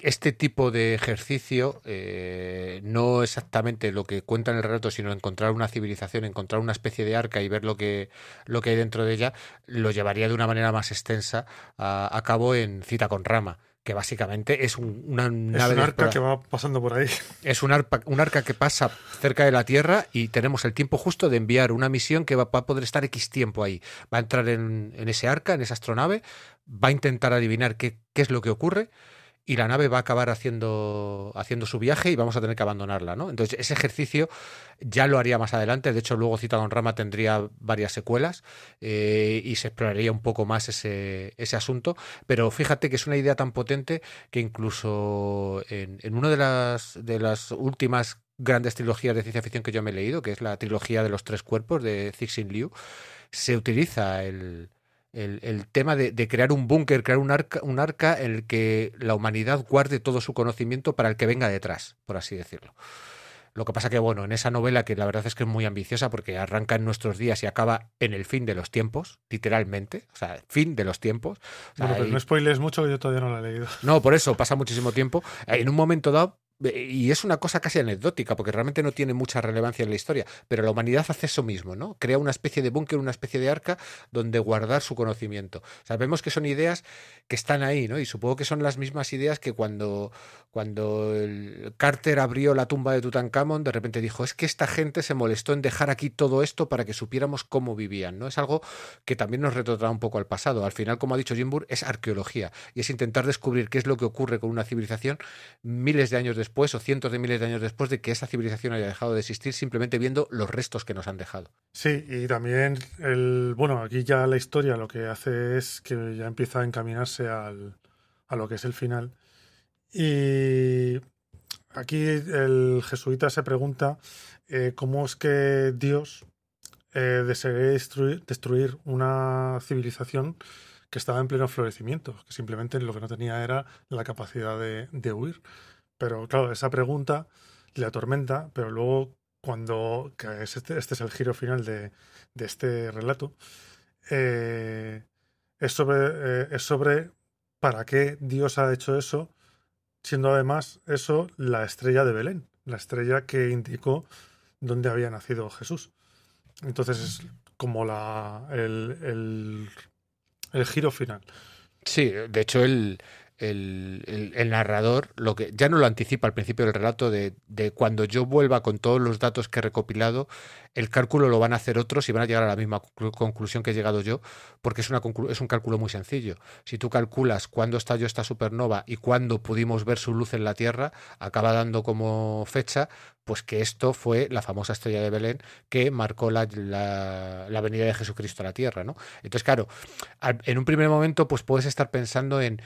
este tipo de ejercicio eh, no exactamente lo que cuenta en el relato, sino encontrar una civilización, encontrar una especie de arca y ver lo que, lo que hay dentro de ella, lo llevaría de una manera más extensa a, cabo en Cita con Rama que básicamente es una nave
es un arca que va pasando por ahí.
Es un, arca, un arca que pasa cerca de la Tierra y tenemos el tiempo justo de enviar una misión que va, a poder estar X tiempo ahí. Va a entrar en, en, ese arca, en esa astronave, va a intentar adivinar qué, qué es lo que ocurre y la nave va a acabar haciendo, haciendo su viaje y vamos a tener que abandonarla, ¿no? Entonces, ese ejercicio ya lo haría más adelante. De hecho, luego Cita Don Rama tendría varias secuelas eh, y se exploraría un poco más ese, ese, asunto. Pero fíjate que es una idea tan potente que incluso en, en una de las, de las últimas grandes trilogías de ciencia ficción que yo me he leído, que es la trilogía de los tres cuerpos de Cixin Liu, se utiliza el, el, tema de, crear un búnker, crear un arca, un arca en el que la humanidad guarde todo su conocimiento para el que venga detrás, por así decirlo. Lo que pasa que, bueno, en esa novela, que la verdad es que es muy ambiciosa porque arranca en nuestros días y acaba en el fin de los tiempos, literalmente, o sea, fin de los tiempos.
bueno, pero no spoiles mucho que yo todavía no la he leído.
No, por eso, pasa muchísimo tiempo. En un momento dado, y es una cosa casi anecdótica, porque realmente no tiene mucha relevancia en la historia, pero la humanidad hace eso mismo, ¿no? Crea una especie de búnker, una especie de arca donde guardar su conocimiento. Sabemos que son ideas que están ahí, ¿no? Y supongo que son las mismas ideas que cuando, cuando el Carter abrió la tumba de Tutankamón, de repente dijo, es que esta gente se molestó en dejar aquí todo esto para que supiéramos cómo vivían, ¿no? Es algo que también nos retrotrae un poco al pasado. Al final, como ha dicho Jim es arqueología y es intentar descubrir qué es lo que ocurre con una civilización miles de años después o cientos de miles de años después de que esa civilización haya dejado de existir, simplemente viendo los restos que nos han dejado.
Sí, y también el, bueno, aquí ya la historia lo que hace es que ya empieza a encaminarse al, a lo que es el final y aquí el jesuita se pregunta eh, cómo es que Dios eh, destruir, una civilización que estaba en pleno florecimiento, que simplemente lo que no tenía era la capacidad de, huir. Pero claro, esa pregunta le atormenta, pero luego cuando, que este, este, es el giro final de, este relato, eh, es, sobre, es sobre para qué Dios ha hecho eso siendo además eso la estrella de Belén, la estrella que indicó dónde había nacido Jesús. Entonces es como la, el, el, giro final.
Sí, de hecho el, el, narrador lo que ya no lo anticipa al principio del relato de, de, cuando yo vuelva con todos los datos que he recopilado, el cálculo lo van a hacer otros y van a llegar a la misma conclusión que he llegado yo, porque es, una es un cálculo muy sencillo. Si tú calculas cuándo estalló esta supernova y cuándo pudimos ver su luz en la Tierra, acaba dando como fecha pues que esto fue la famosa estrella de Belén que marcó la, la, venida de Jesucristo a la Tierra, ¿no? Entonces, claro, en un primer momento pues puedes estar pensando en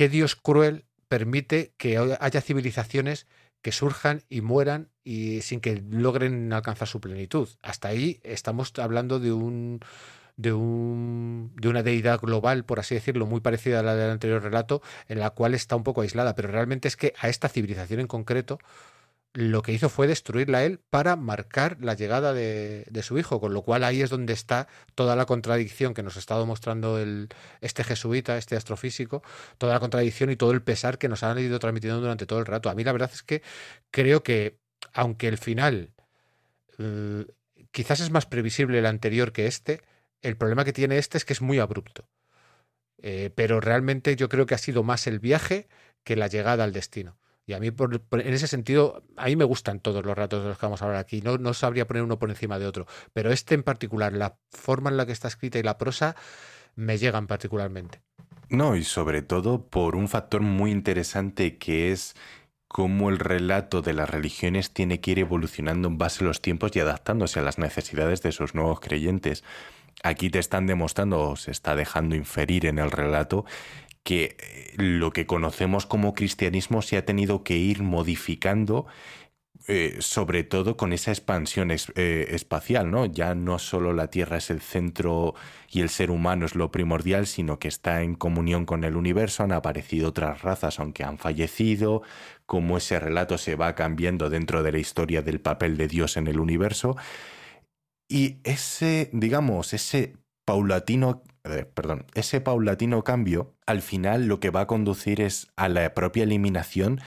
qué Dios cruel permite que haya civilizaciones que surjan y mueran y sin que logren alcanzar su plenitud. Hasta ahí estamos hablando de un de un de una deidad global, por así decirlo, muy parecida a la del anterior relato, en la cual está un poco aislada, pero realmente es que a esta civilización en concreto lo que hizo fue destruirla él para marcar la llegada de, su hijo, con lo cual ahí es donde está toda la contradicción que nos ha estado mostrando este jesuita, este astrofísico, toda la contradicción y todo el pesar que nos han ido transmitiendo durante todo el rato. A mí la verdad es que creo que, aunque el final eh, quizás es más previsible el anterior que este, el problema que tiene este es que es muy abrupto. Eh, pero realmente yo creo que ha sido más el viaje que la llegada al destino. Y a mí, en ese sentido, a mí me gustan todos los ratos de los que vamos a hablar aquí. No, no sabría poner uno por encima de otro. Pero este en particular, la forma en la que está escrita y la prosa, me llegan particularmente.
No, y sobre todo por un factor muy interesante que es cómo el relato de las religiones tiene que ir evolucionando en base a los tiempos y adaptándose a las necesidades de sus nuevos creyentes. Aquí te están demostrando, o se está dejando inferir en el relato, que eh, lo que conocemos como cristianismo se ha tenido que ir modificando eh, sobre todo con esa expansión eh, espacial, ¿no? Ya no solo la Tierra es el centro y el ser humano es lo primordial, sino que está en comunión con el universo, han aparecido otras razas aunque han fallecido, cómo ese relato se va cambiando dentro de la historia del papel de Dios en el universo. Y ese, digamos, ese paulatino, eh, perdón, ese paulatino cambio al final lo que va a conducir es a la propia eliminación,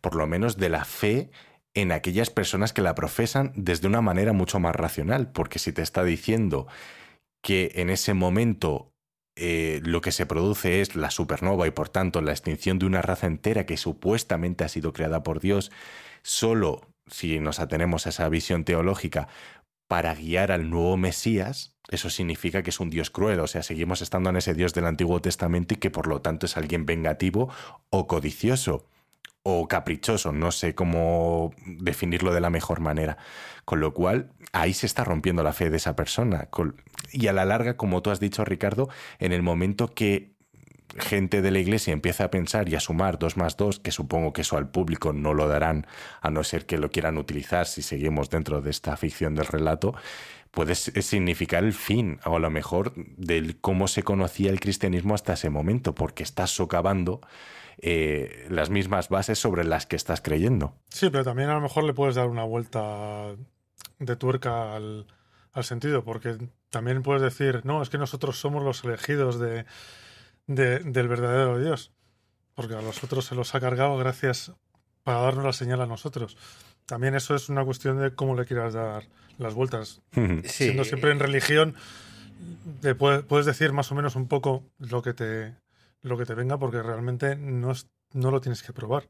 por lo menos de la fe en aquellas personas que la profesan desde una manera mucho más racional, porque si te está diciendo que en ese momento eh, lo que se produce es la supernova y por tanto la extinción de una raza entera que supuestamente ha sido creada por Dios, solo si nos atenemos a esa visión teológica, para guiar al nuevo Mesías, eso significa que es un Dios cruel, o sea, seguimos estando en ese Dios del Antiguo Testamento y que por lo tanto es alguien vengativo o codicioso o caprichoso, no sé cómo definirlo de la mejor manera. Con lo cual, ahí se está rompiendo la fe de esa persona. Y a la larga, como tú has dicho, Ricardo, en el momento que gente de la iglesia empieza a pensar y a sumar dos más dos, que supongo que eso al público no lo darán, a no ser que lo quieran utilizar si seguimos dentro de esta ficción del relato, puede significar el fin, o a lo mejor, del cómo se conocía el cristianismo hasta ese momento, porque está socavando eh, las mismas bases sobre las que estás creyendo.
Sí, pero también a lo mejor le puedes dar una vuelta de tuerca al, sentido, porque también puedes decir, no, es que nosotros somos los elegidos de, del verdadero Dios, porque a los otros se los ha cargado gracias para darnos la señal a nosotros. También eso es una cuestión de cómo le quieras dar las vueltas. Siendo siempre en religión, puedes decir más o menos un poco lo que te, lo que te venga porque realmente no, no lo tienes que probar.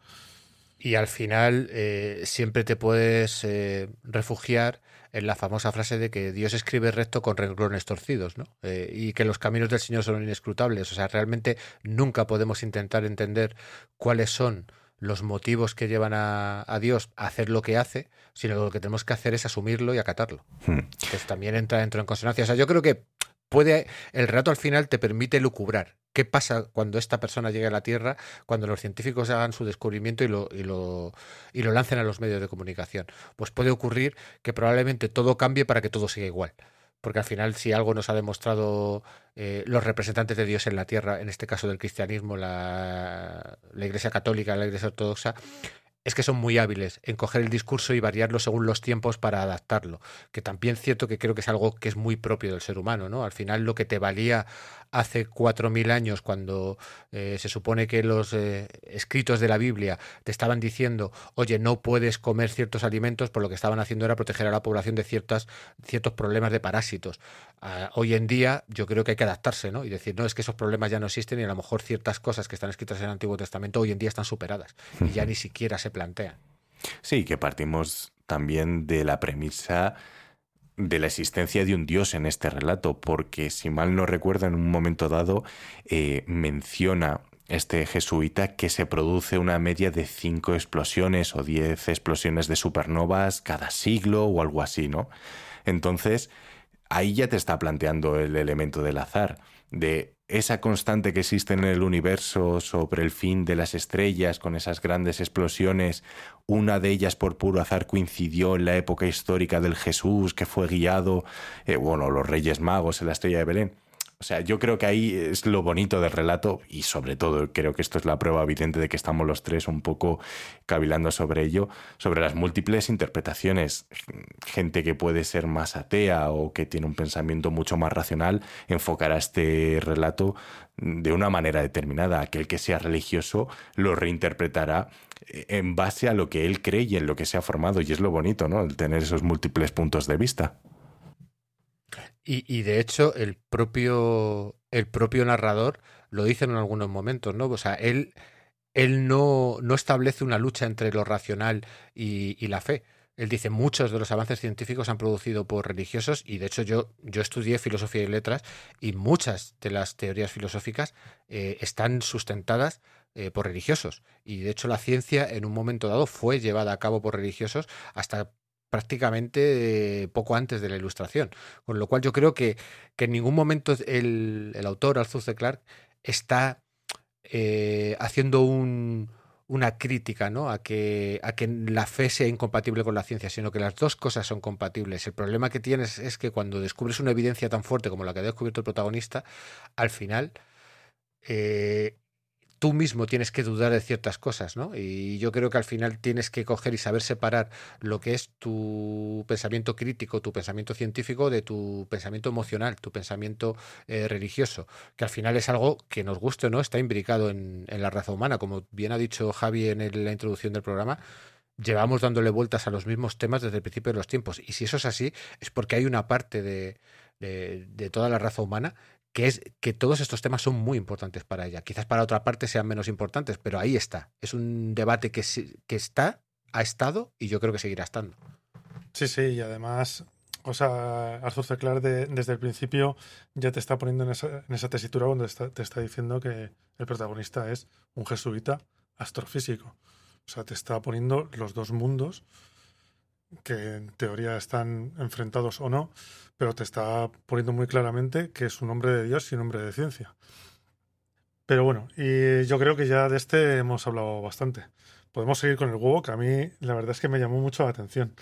Y al final eh, siempre te puedes eh, refugiar en la famosa frase de que Dios escribe recto con renglones torcidos, ¿no? Eh, y que los caminos del Señor son inescrutables. O sea, realmente nunca podemos intentar entender cuáles son los motivos que llevan a, Dios a hacer lo que hace, sino lo que tenemos que hacer es asumirlo y acatarlo. Hmm. Entonces también entra dentro en consonancia. O sea, yo creo que puede, el relato al final te permite lucubrar. ¿Qué pasa cuando esta persona llegue a la Tierra, cuando los científicos hagan su descubrimiento y lo, y lo, y lo lancen a los medios de comunicación? Pues puede ocurrir que probablemente todo cambie para que todo siga igual porque al final si algo nos ha demostrado eh, los representantes de Dios en la tierra, en este caso del cristianismo, la, la Iglesia Católica, la Iglesia Ortodoxa, es que son muy hábiles en coger el discurso y variarlo según los tiempos para adaptarlo, que también es cierto que creo que es algo que es muy propio del ser humano, ¿no? Al final lo que te valía hace cuatro mil años cuando eh, se supone que los eh, escritos de la Biblia te estaban diciendo, oye, no puedes comer ciertos alimentos, por lo que estaban haciendo era proteger a la población de ciertas, ciertos problemas de parásitos. Ah, hoy en día yo creo que hay que adaptarse, ¿no? Y decir, no, es que esos problemas ya no existen y a lo mejor ciertas cosas que están escritas en el Antiguo Testamento hoy en día están superadas y ya ni siquiera se plantea.
Sí, que partimos también de la premisa de la existencia de un dios en este relato, porque si mal no recuerdo, en un momento dado eh, menciona este jesuita que se produce una media de cinco explosiones o diez explosiones de supernovas cada siglo o algo así, ¿no? Entonces, ahí ya te está planteando el elemento del azar, de esa constante que existe en el universo sobre el fin de las estrellas con esas grandes explosiones, una de ellas por puro azar coincidió en la época histórica del Jesús que fue guiado, eh, bueno, los Reyes Magos en la estrella de Belén. O sea, yo creo que ahí es lo bonito del relato y sobre todo creo que esto es la prueba evidente de que estamos los tres un poco cavilando sobre ello, sobre las múltiples interpretaciones. Gente que puede ser más atea o que tiene un pensamiento mucho más racional enfocará este relato de una manera determinada. Aquel que sea religioso lo reinterpretará en base a lo que él cree y en lo que se ha formado y es lo bonito, ¿no? El tener esos múltiples puntos de vista.
Y, de hecho, el propio, el propio narrador lo dice en algunos momentos, ¿no? O sea, él, él no, no establece una lucha entre lo racional y, la fe. Él dice, muchos de los avances científicos han producido por religiosos y de hecho yo, yo estudié filosofía y letras y muchas de las teorías filosóficas eh, están sustentadas eh, por religiosos. Y de hecho la ciencia en un momento dado fue llevada a cabo por religiosos hasta prácticamente eh, poco antes de la ilustración. Con lo cual yo creo que, en ningún momento el, el autor, Althus de Clark, está eh, haciendo una crítica ¿no? a, que, a que la fe sea incompatible con la ciencia, sino que las dos cosas son compatibles. El problema que tienes es que cuando descubres una evidencia tan fuerte como la que ha descubierto el protagonista, al final eh, tú mismo tienes que dudar de ciertas cosas, ¿no? Y yo creo que al final tienes que coger y saber separar lo que es tu pensamiento crítico, tu pensamiento científico, de tu pensamiento emocional, tu pensamiento eh, religioso, que al final es algo que nos guste o no, está imbricado en, la raza humana. Como bien ha dicho Javi en la introducción del programa, llevamos dándole vueltas a los mismos temas desde el principio de los tiempos. Y si eso es así, es porque hay una parte de toda la raza humana que es que todos estos temas son muy importantes para ella. Quizás para otra parte sean menos importantes, pero ahí está. Es un debate que, que está, ha estado y yo creo que seguirá estando.
Sí, sí, y además, o sea, Arthur C. Clarke de- desde el principio ya te está poniendo en esa, en esa tesitura donde te está diciendo que el protagonista es un jesuita astrofísico. O sea, te está poniendo los dos mundos que en teoría están enfrentados o no, pero te está poniendo muy claramente que es un hombre de Dios y un hombre de ciencia. Pero bueno, y yo creo que ya de este hemos hablado bastante. Podemos seguir con el huevo, que a mí la verdad es que me llamó mucho la atención.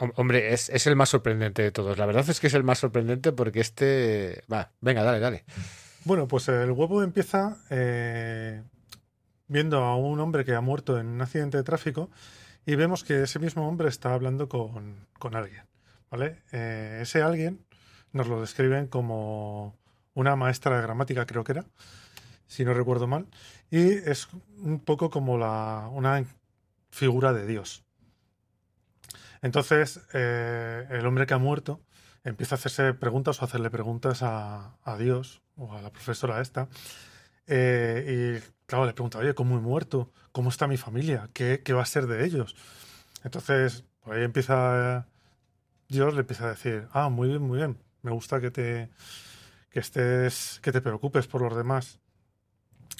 Hom- Hombre, es, es el más sorprendente de todos. La verdad es que es el más sorprendente porque este... Va, venga, dale, dale.
Bueno, pues el huevo empieza eh, viendo a un hombre que ha muerto en un accidente de tráfico y vemos que ese mismo hombre está hablando con, con alguien, ¿vale? Eh, ese alguien nos lo describen como una maestra de gramática, creo que era, si no recuerdo mal, y es un poco como la, una figura de Dios. Entonces, eh, el hombre que ha muerto empieza a hacerse preguntas o a hacerle preguntas a, a Dios o a la profesora esta. Eh, y claro, le pregunta, oye, ¿cómo he muerto? ¿Cómo está mi familia? ¿Qué, qué va a ser de ellos? Entonces, ahí empieza Dios le empieza a decir, ah, muy bien, muy bien. Me gusta que te que estés, que te preocupes por los demás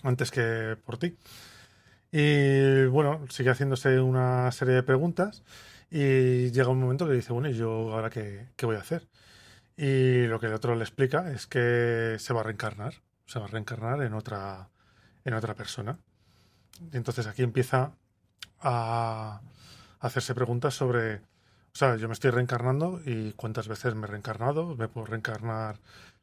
antes que por ti. Y bueno, sigue haciéndose una serie de preguntas y llega un momento que dice, bueno, ¿y yo ahora qué, qué voy a hacer? Y lo que el otro le explica es que se va a reencarnar, se va a reencarnar en otra, en otra persona. Y entonces aquí empieza a hacerse preguntas sobre, o sea, yo me estoy reencarnando y cuántas veces me he reencarnado, me puedo reencarnar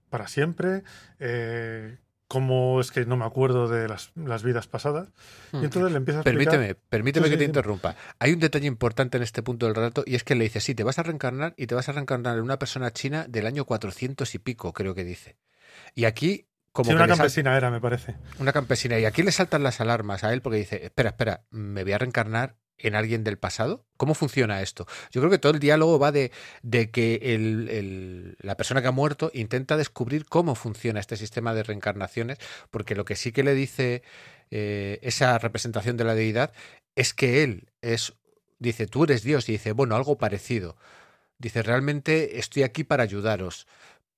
para siempre, eh, cómo es que no me acuerdo de las, las vidas pasadas. Y entonces le empieza a explicar...
Permíteme, permíteme
Sí,
que te interrumpa. Hay un detalle importante en este punto del relato y es que le dice, sí, te vas a reencarnar y te vas a reencarnar en una persona china del año 400 y pico, creo que dice. Y aquí, como
Sí, una
sal-
campesina era, me parece.
una campesina, y aquí le saltan las alarmas a él porque dice, espera, espera, ¿me voy a reencarnar en alguien del pasado? ¿Cómo funciona esto? Yo creo que todo el diálogo va de, de que el- el- la persona que ha muerto intenta descubrir cómo funciona este sistema de reencarnaciones, porque lo que sí que le dice eh, esa representación de la deidad es que él es, dice, tú eres Dios, y dice, bueno, algo parecido. Dice, realmente estoy aquí para ayudaros.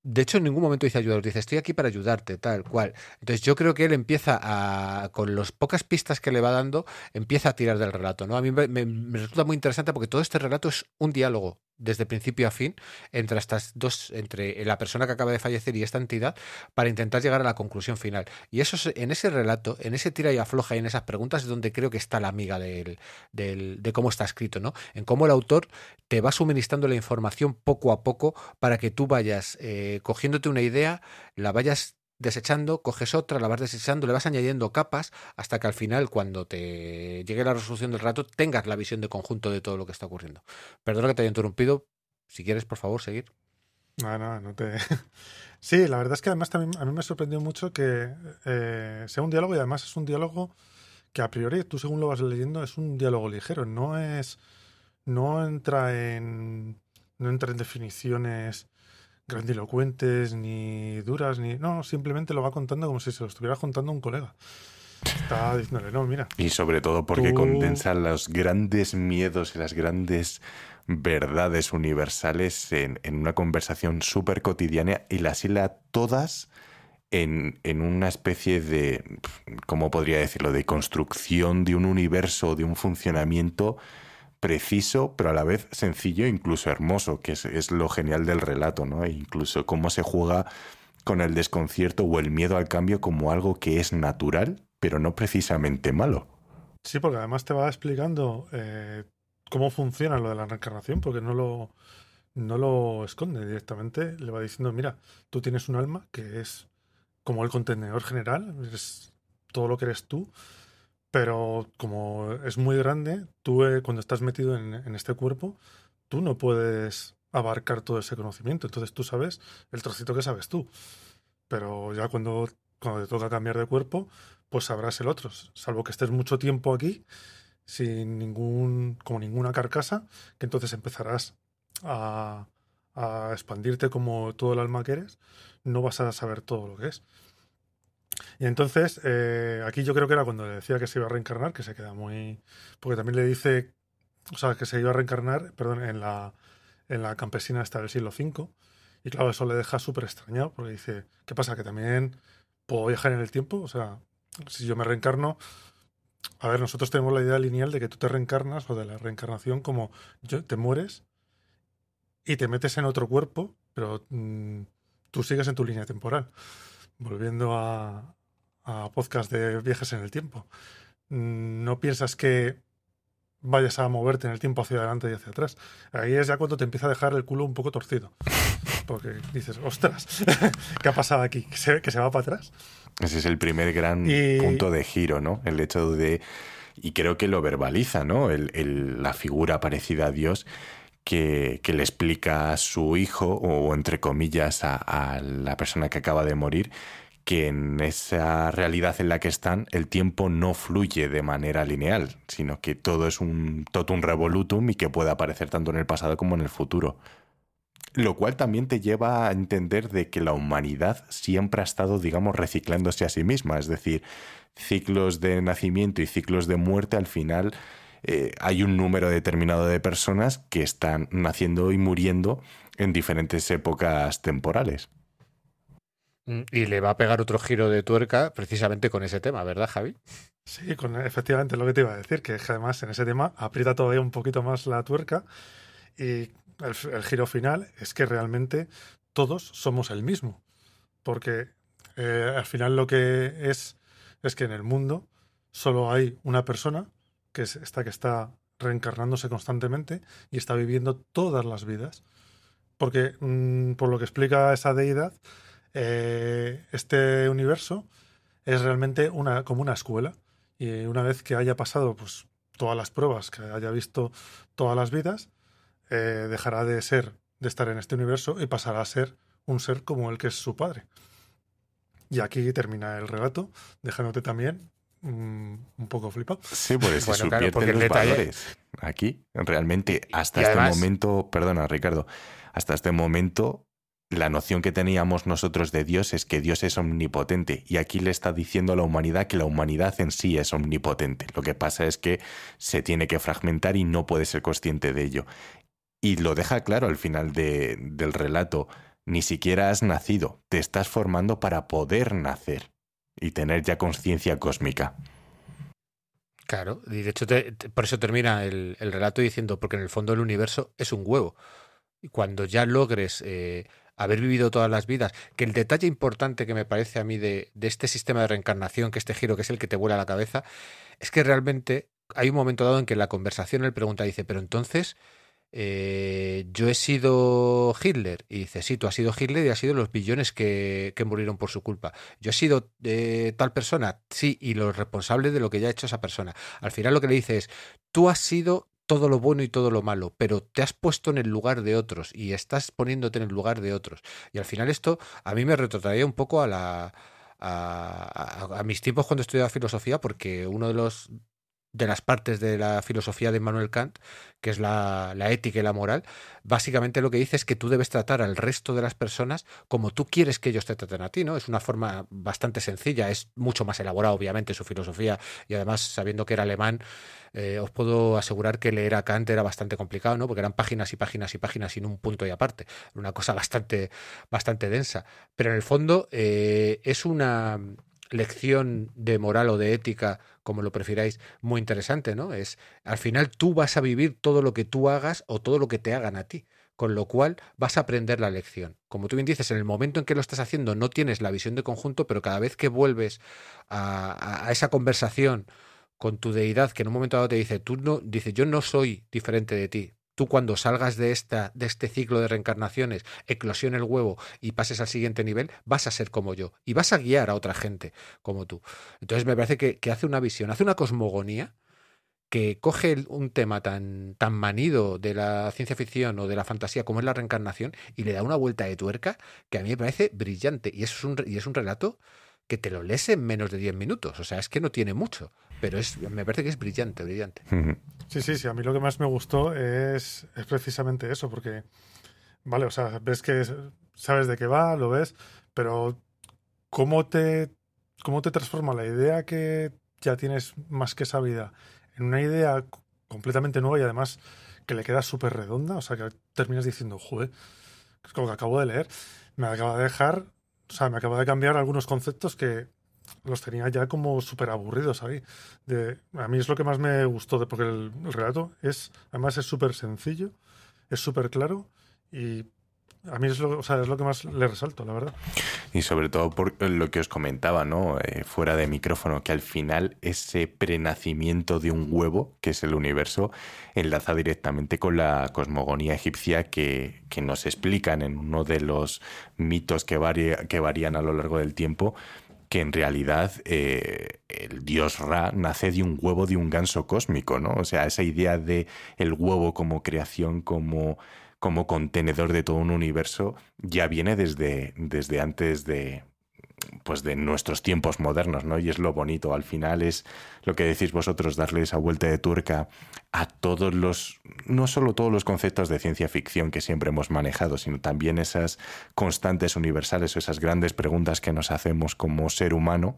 De hecho, en ningún momento dice ayudaros, dice, estoy aquí para ayudarte, tal cual. Entonces yo creo que él empieza a, con las pocas pistas que le va dando, empieza a tirar del relato, ¿no? A mí me, me- me resulta muy interesante porque todo este relato es un diálogo desde principio a fin entre estas dos, entre la persona que acaba de fallecer y esta entidad para intentar llegar a la conclusión final. Y eso es- en ese relato, en ese tira y afloja y en esas preguntas es donde creo que está la amiga del, de cómo está escrito, ¿no? En cómo el autor te va suministrando la información poco a poco para que tú vayas eh, cogiéndote una idea, la vayas desechando, coges otra, la vas desechando, le vas añadiendo capas hasta que al final, cuando te llegue la resolución del rato, tengas la visión de conjunto de todo lo que está ocurriendo. Perdona que te haya interrumpido. Si quieres, por favor, seguir.
No, no, no te. Sí, la verdad es que además también a mí me sorprendió mucho que eh, sea un diálogo y además es un diálogo que a priori tú según lo vas leyendo es un diálogo ligero, no es, no entra en, no entra en definiciones grandilocuentes ni duras ni, no, simplemente lo va contando como si se lo estuviera contando un colega. Está diciéndole, no, mira,
Y sobre todo porque
Tú-
condensa los grandes miedos y las grandes verdades universales en, en una conversación súper cotidiana y las hila todas en, en una especie de, ¿cómo podría decirlo?, de construcción de un universo, de un funcionamiento preciso, pero a la vez sencillo e incluso hermoso, que es, lo genial del relato, ¿no? E incluso cómo se juega con el desconcierto o el miedo al cambio como algo que es natural, pero no precisamente malo.
Sí, porque además te va explicando eh, cómo funciona lo de la reencarnación, porque no lo, no lo esconde directamente. Le va diciendo, mira, tú tienes un alma que es como el contenedor general, es todo lo que eres tú, pero como es muy grande, tú eh, cuando estás metido en, este cuerpo, tú no puedes abarcar todo ese conocimiento. Entonces tú sabes el trocito que sabes tú. Pero ya cuando, cuando te toca cambiar de cuerpo, pues sabrás el otro. Salvo que estés mucho tiempo aquí, sin ningún, como ninguna carcasa, que entonces empezarás a, a expandirte como todo el alma que eres, no vas a saber todo lo que es. Y entonces, eh, aquí yo creo que era cuando le decía que se iba a reencarnar, que se queda muy. Porque también le dice, o sea, que se iba a reencarnar, perdón, en la, en la campesina hasta el siglo V. Y claro, eso le deja súper extrañado, porque dice, ¿qué pasa? Que también puedo viajar en el tiempo. O sea, si yo me reencarno. A ver, nosotros tenemos la idea lineal de que tú te reencarnas o de la reencarnación como yo, te mueres y te metes en otro cuerpo, pero mm, tú sigues en tu línea temporal. Volviendo a, a podcast de viajes en el tiempo. Mm, No piensas que vayas a moverte en el tiempo hacia adelante y hacia atrás. Ahí es ya cuando te empieza a dejar el culo un poco torcido. Porque dices, ostras, ¿qué ha pasado aquí? ¿Que se, que se va para atrás?
Ese es el primer gran
Y-
punto de giro, ¿no? El hecho de. Y creo que lo verbaliza, ¿no? El- el- la figura parecida a Dios que, le explica a su hijo, o entre comillas, a, a la persona que acaba de morir, que en esa realidad en la que están, el tiempo no fluye de manera lineal, sino que todo es un totum revolutum y que puede aparecer tanto en el pasado como en el futuro. Lo cual también te lleva a entender de que la humanidad siempre ha estado, digamos, reciclándose a sí misma. Es decir, ciclos de nacimiento y ciclos de muerte, al final eh, hay un número determinado de personas que están naciendo y muriendo en diferentes épocas temporales.
Mm, Y le va a pegar otro giro de tuerca precisamente con ese tema, ¿verdad, Javi?
Sí, con, efectivamente lo que te iba a decir, que es que además en ese tema aprieta todavía un poquito más la tuerca y el, el giro final es que realmente todos somos el mismo. Porque eh, al final lo que es es que en el mundo solo hay una persona, que es esta que está reencarnándose constantemente y está viviendo todas las vidas. Porque mm, por lo que explica esa deidad, eh, este universo es realmente una, como una escuela. Y una vez que haya pasado pues, todas las pruebas, que haya visto todas las vidas, eh, dejará de ser, de estar en este universo y pasará a ser un ser como el que es su padre. Y aquí termina el relato, dejándote también un poco flipado.
Sí, por eso
Bueno, claro, porque
los
detalle-
valores. Aquí, realmente, hasta
Y
este
además-
momento, perdona, Ricardo, hasta este momento, la noción que teníamos nosotros de Dios es que Dios es omnipotente. Y aquí le está diciendo a la humanidad que la humanidad en sí es omnipotente. Lo que pasa es que se tiene que fragmentar y no puede ser consciente de ello. Y lo deja claro al final de- del relato. Ni siquiera has nacido, te estás formando para poder nacer y tener ya conciencia cósmica.
Claro, y de hecho por eso termina el, el relato diciendo, porque en el fondo el universo es un huevo. Y cuando ya logres eh, haber vivido todas las vidas, que el detalle importante que me parece a mí de, de este sistema de reencarnación, que este giro que es el que te vuela la cabeza, es que realmente hay un momento dado en que la conversación él pregunta, dice, pero entonces eh, yo he sido Hitler. Y dice, sí, tú has sido Hitler y has sido los billones que, que murieron por su culpa. Yo he sido eh, tal persona, sí, y los responsables de lo que ya ha hecho esa persona. Al final lo que le dice es, tú has sido todo lo bueno y todo lo malo, pero te has puesto en el lugar de otros y estás poniéndote en el lugar de otros. Y al final esto a mí me retrotraía un poco a la... A, a- a mis tiempos cuando estudiaba filosofía, porque uno de los de las partes de la filosofía de Immanuel Kant, que es la, la ética y la moral, básicamente lo que dice es que tú debes tratar al resto de las personas como tú quieres que ellos te traten a ti, ¿no? Es una forma bastante sencilla, es mucho más elaborada, obviamente, su filosofía, y además, sabiendo que era alemán, eh, os puedo asegurar que leer a Kant era bastante complicado, ¿no? Porque eran páginas y páginas y páginas sin un punto y aparte. Una cosa bastante, bastante densa. Pero en el fondo eh, es una lección de moral o de ética, como lo prefiráis, muy interesante, ¿no? Es al final tú vas a vivir todo lo que tú hagas o todo lo que te hagan a ti. Con lo cual vas a aprender la lección. Como tú bien dices, en el momento en que lo estás haciendo no tienes la visión de conjunto, pero cada vez que vuelves a, esa conversación con tu deidad, que en un momento dado te dice, tú no, dice, yo no soy diferente de ti, tú cuando salgas de, esta, de este ciclo de reencarnaciones, eclosione el huevo y pases al siguiente nivel, vas a ser como yo y vas a guiar a otra gente como tú. Entonces me parece que, que hace una visión, hace una cosmogonía que coge un tema tan, tan manido de la ciencia ficción o de la fantasía como es la reencarnación y le da una vuelta de tuerca que a mí me parece brillante. Y, eso es un, y es un relato que te lo lees en menos de 10 minutos. O sea, es que no tiene mucho, pero es, me parece que es brillante, brillante.
Sí, sí, sí. A mí lo que más me gustó es, es precisamente eso, porque, vale, o sea, ves que sabes de qué va, lo ves, pero ¿cómo te, cómo te transforma la idea que ya tienes más que sabida en una idea completamente nueva y además que le queda súper redonda, o sea, que terminas diciendo, joder, es como que acabo de leer, me acaba de dejar, o sea, me acaba de cambiar algunos conceptos que los tenía ya como súper aburridos ahí. A mí es lo que más me gustó, de, porque el, el relato es, además es súper sencillo, es súper claro y a mí es lo, es lo que más le resalto, la verdad.
Y sobre todo por lo que os comentaba, ¿no? Eh, fuera de micrófono, que al final ese prenacimiento de un huevo, que es el universo, enlaza directamente con la cosmogonía egipcia que, que nos explican en uno de los mitos que, varía, que varían a lo largo del tiempo, que en realidad eh, el dios Ra nace de un huevo de un ganso cósmico, ¿no? O sea, esa idea de el huevo como creación, como como contenedor de todo un universo ya viene desde, desde antes de, pues de nuestros tiempos modernos, ¿no? Y es lo bonito. Al final es lo que decís vosotros, darle esa vuelta de turca a todos los, no solo todos los conceptos de ciencia ficción que siempre hemos manejado, sino también esas constantes universales o esas grandes preguntas que nos hacemos como ser humano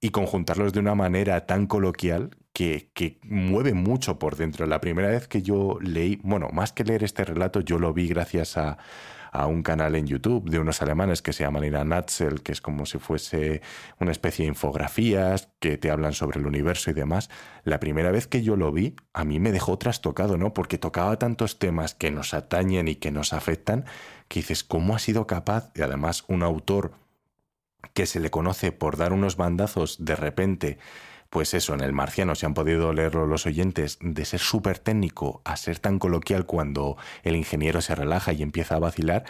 y conjuntarlos de una manera tan coloquial que, mueve mucho por dentro. La primera vez que yo leí, bueno, más que leer este relato, yo lo vi gracias a, un canal en YouTube de unos alemanes que se llaman Ina Natzel, que es como si fuese una especie de infografías que te hablan sobre el universo y demás. La primera vez que yo lo vi, a mí me dejó trastocado, ¿no? Porque tocaba tantos temas que nos atañen y que nos afectan, que dices, ¿cómo ha sido capaz? Y además, un autor que se le conoce por dar unos bandazos de repente pues eso, en el marciano, si han podido leerlo los oyentes, de ser súper técnico a ser tan coloquial cuando el ingeniero se relaja y empieza a vacilar,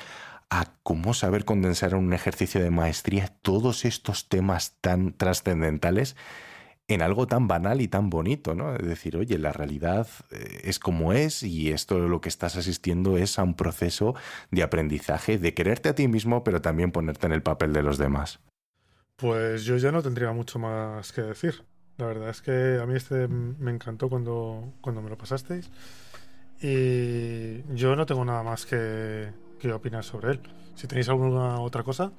a cómo saber condensar en un ejercicio de maestría todos estos temas tan trascendentales en algo tan banal y tan bonito, ¿no? Es decir, oye, la realidad eh, es como es y esto lo que estás asistiendo es a un proceso de aprendizaje, de quererte a ti mismo, pero también ponerte en el papel de los demás.
Pues yo ya no tendría mucho más que decir. La verdad es que a mí este me encantó cuando, cuando me lo pasasteis. Y yo no tengo nada más que, que opinar sobre él. Si tenéis alguna otra cosa.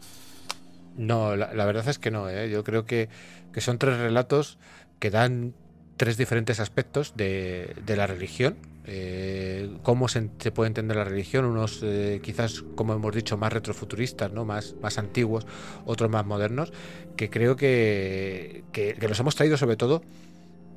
No, la, verdad es que no. ¿eh? Yo creo que, que, son tres relatos que dan tres diferentes aspectos de, de la religión eh, cómo se, puede entender la religión, unos eh, quizás, como hemos dicho, más retrofuturistas, ¿no? más, más antiguos, otros más modernos, que creo que, que, que los hemos traído sobre todo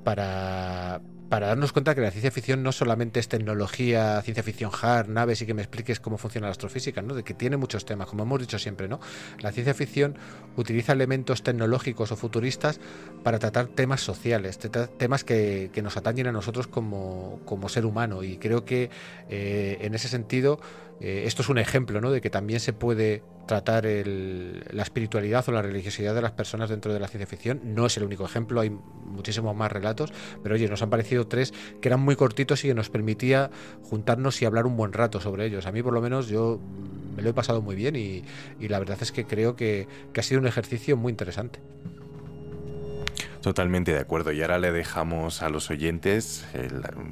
para, para darnos cuenta que la ciencia ficción no solamente es tecnología, ciencia ficción hard, naves y que me expliques cómo funciona la astrofísica, ¿no? De que tiene muchos temas, como hemos dicho siempre, ¿no? La ciencia ficción utiliza elementos tecnológicos o futuristas para tratar temas sociales, temas que, nos atañen a nosotros como, como ser humano. Y creo que eh, en ese sentido eh, esto es un ejemplo ¿no? de que también se puede tratar la espiritualidad o la religiosidad de las personas dentro de la ciencia ficción. No es el único ejemplo, hay muchísimos más relatos, pero oye, nos han parecido tres que eran muy cortitos y que nos permitía juntarnos y hablar un buen rato sobre ellos. A mí por lo menos yo me lo he pasado muy bien y, la verdad es que creo que ha sido un ejercicio muy interesante.
Totalmente de acuerdo. Y ahora le dejamos a los oyentes,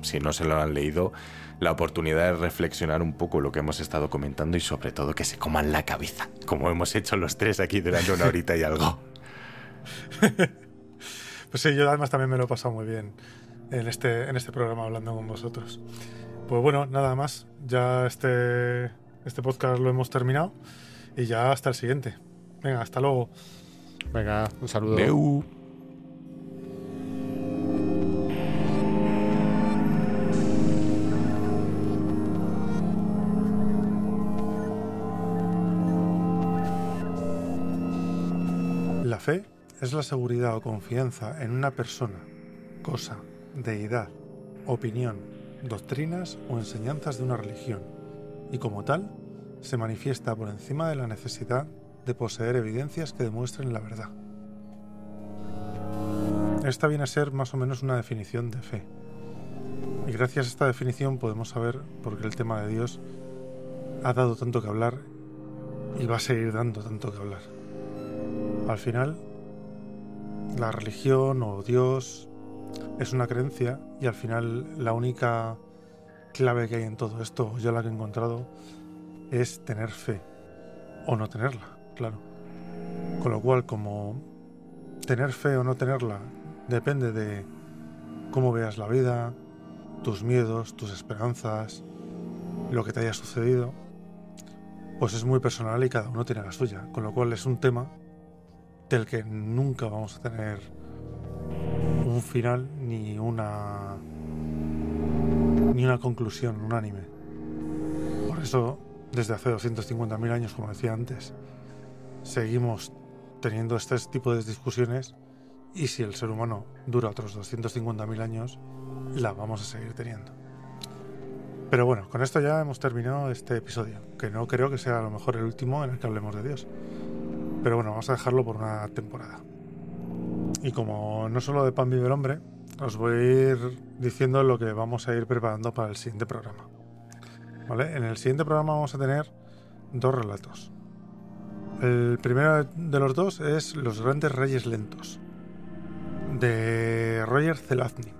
si no se lo han leído, la oportunidad de reflexionar un poco lo que hemos estado comentando y sobre todo que se coman la cabeza, como hemos hecho los tres aquí durante una horita y algo.
pues sí, yo además también me lo he pasado muy bien en este, en este programa hablando con vosotros. Pues bueno, nada más. Ya este, este podcast lo hemos terminado y ya hasta el siguiente. Venga, hasta luego.
Venga, un saludo.
La es la seguridad o confianza en una persona, cosa, deidad, opinión, doctrinas o enseñanzas de una religión, y como tal, se manifiesta por encima de la necesidad de poseer evidencias que demuestren la verdad. Esta viene a ser más o menos una definición de fe. Y gracias a esta definición podemos saber por qué el tema de Dios ha dado tanto que hablar y va a seguir dando tanto que hablar. Al final, la religión o Dios es una creencia y al final la única clave que hay en todo esto, yo la que he encontrado, es tener fe o no tenerla, claro. Con lo cual, como tener fe o no tenerla depende de cómo veas la vida, tus miedos, tus esperanzas, lo que te haya sucedido, pues es muy personal y cada uno tiene la suya. Con lo cual es un tema del que nunca vamos a tener un final ni una ni una conclusión unánime. Por eso, desde hace 250.000 años, como decía antes, seguimos teniendo este tipo de discusiones y si el ser humano dura otros 250.000 años, la vamos a seguir teniendo. Pero bueno, con esto ya hemos terminado este episodio, que no creo que sea a lo mejor el último en el que hablemos de Dios. Pero bueno, vamos a dejarlo por una temporada. Y como no solo de pan vive el hombre, os voy a ir diciendo lo que vamos a ir preparando para el siguiente programa. ¿Vale? En el siguiente programa vamos a tener dos relatos. El primero de los dos es Los grandes reyes lentos, de Roger Zelazny.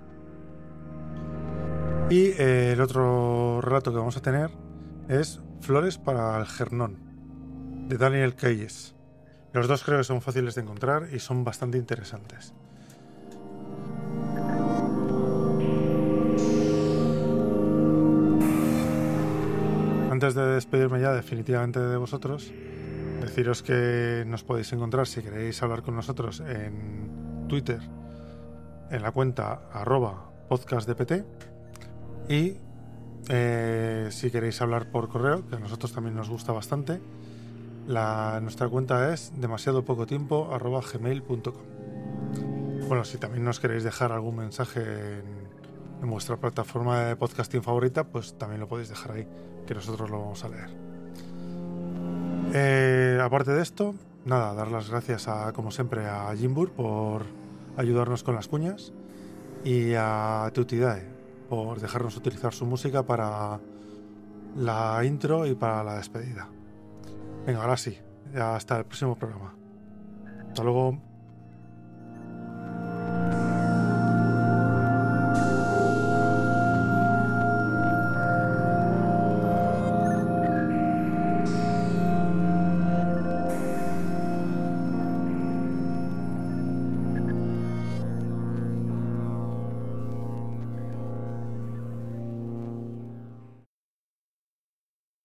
Y el otro relato que vamos a tener es Flores para el Gernón, de Daniel Keyes. Los dos creo que son fáciles de encontrar y son bastante interesantes. Antes de despedirme ya definitivamente de vosotros, deciros que nos podéis encontrar si queréis hablar con nosotros en Twitter, en la cuenta arroba podcastdpt y eh, si queréis hablar por correo, que a nosotros también nos gusta bastante, la, nuestra cuenta es demasiado poco tiempo. Bueno, si también nos queréis dejar algún mensaje en, en, vuestra plataforma de podcasting favorita, pues también lo podéis dejar ahí, que nosotros lo vamos a leer. Eh, aparte de esto, nada, dar las gracias a, como siempre, a Jimbur por ayudarnos con las cuñas y a Tutidae por dejarnos utilizar su música para la intro y para la despedida. Venga, ahora sí, hasta el próximo programa. Hasta luego.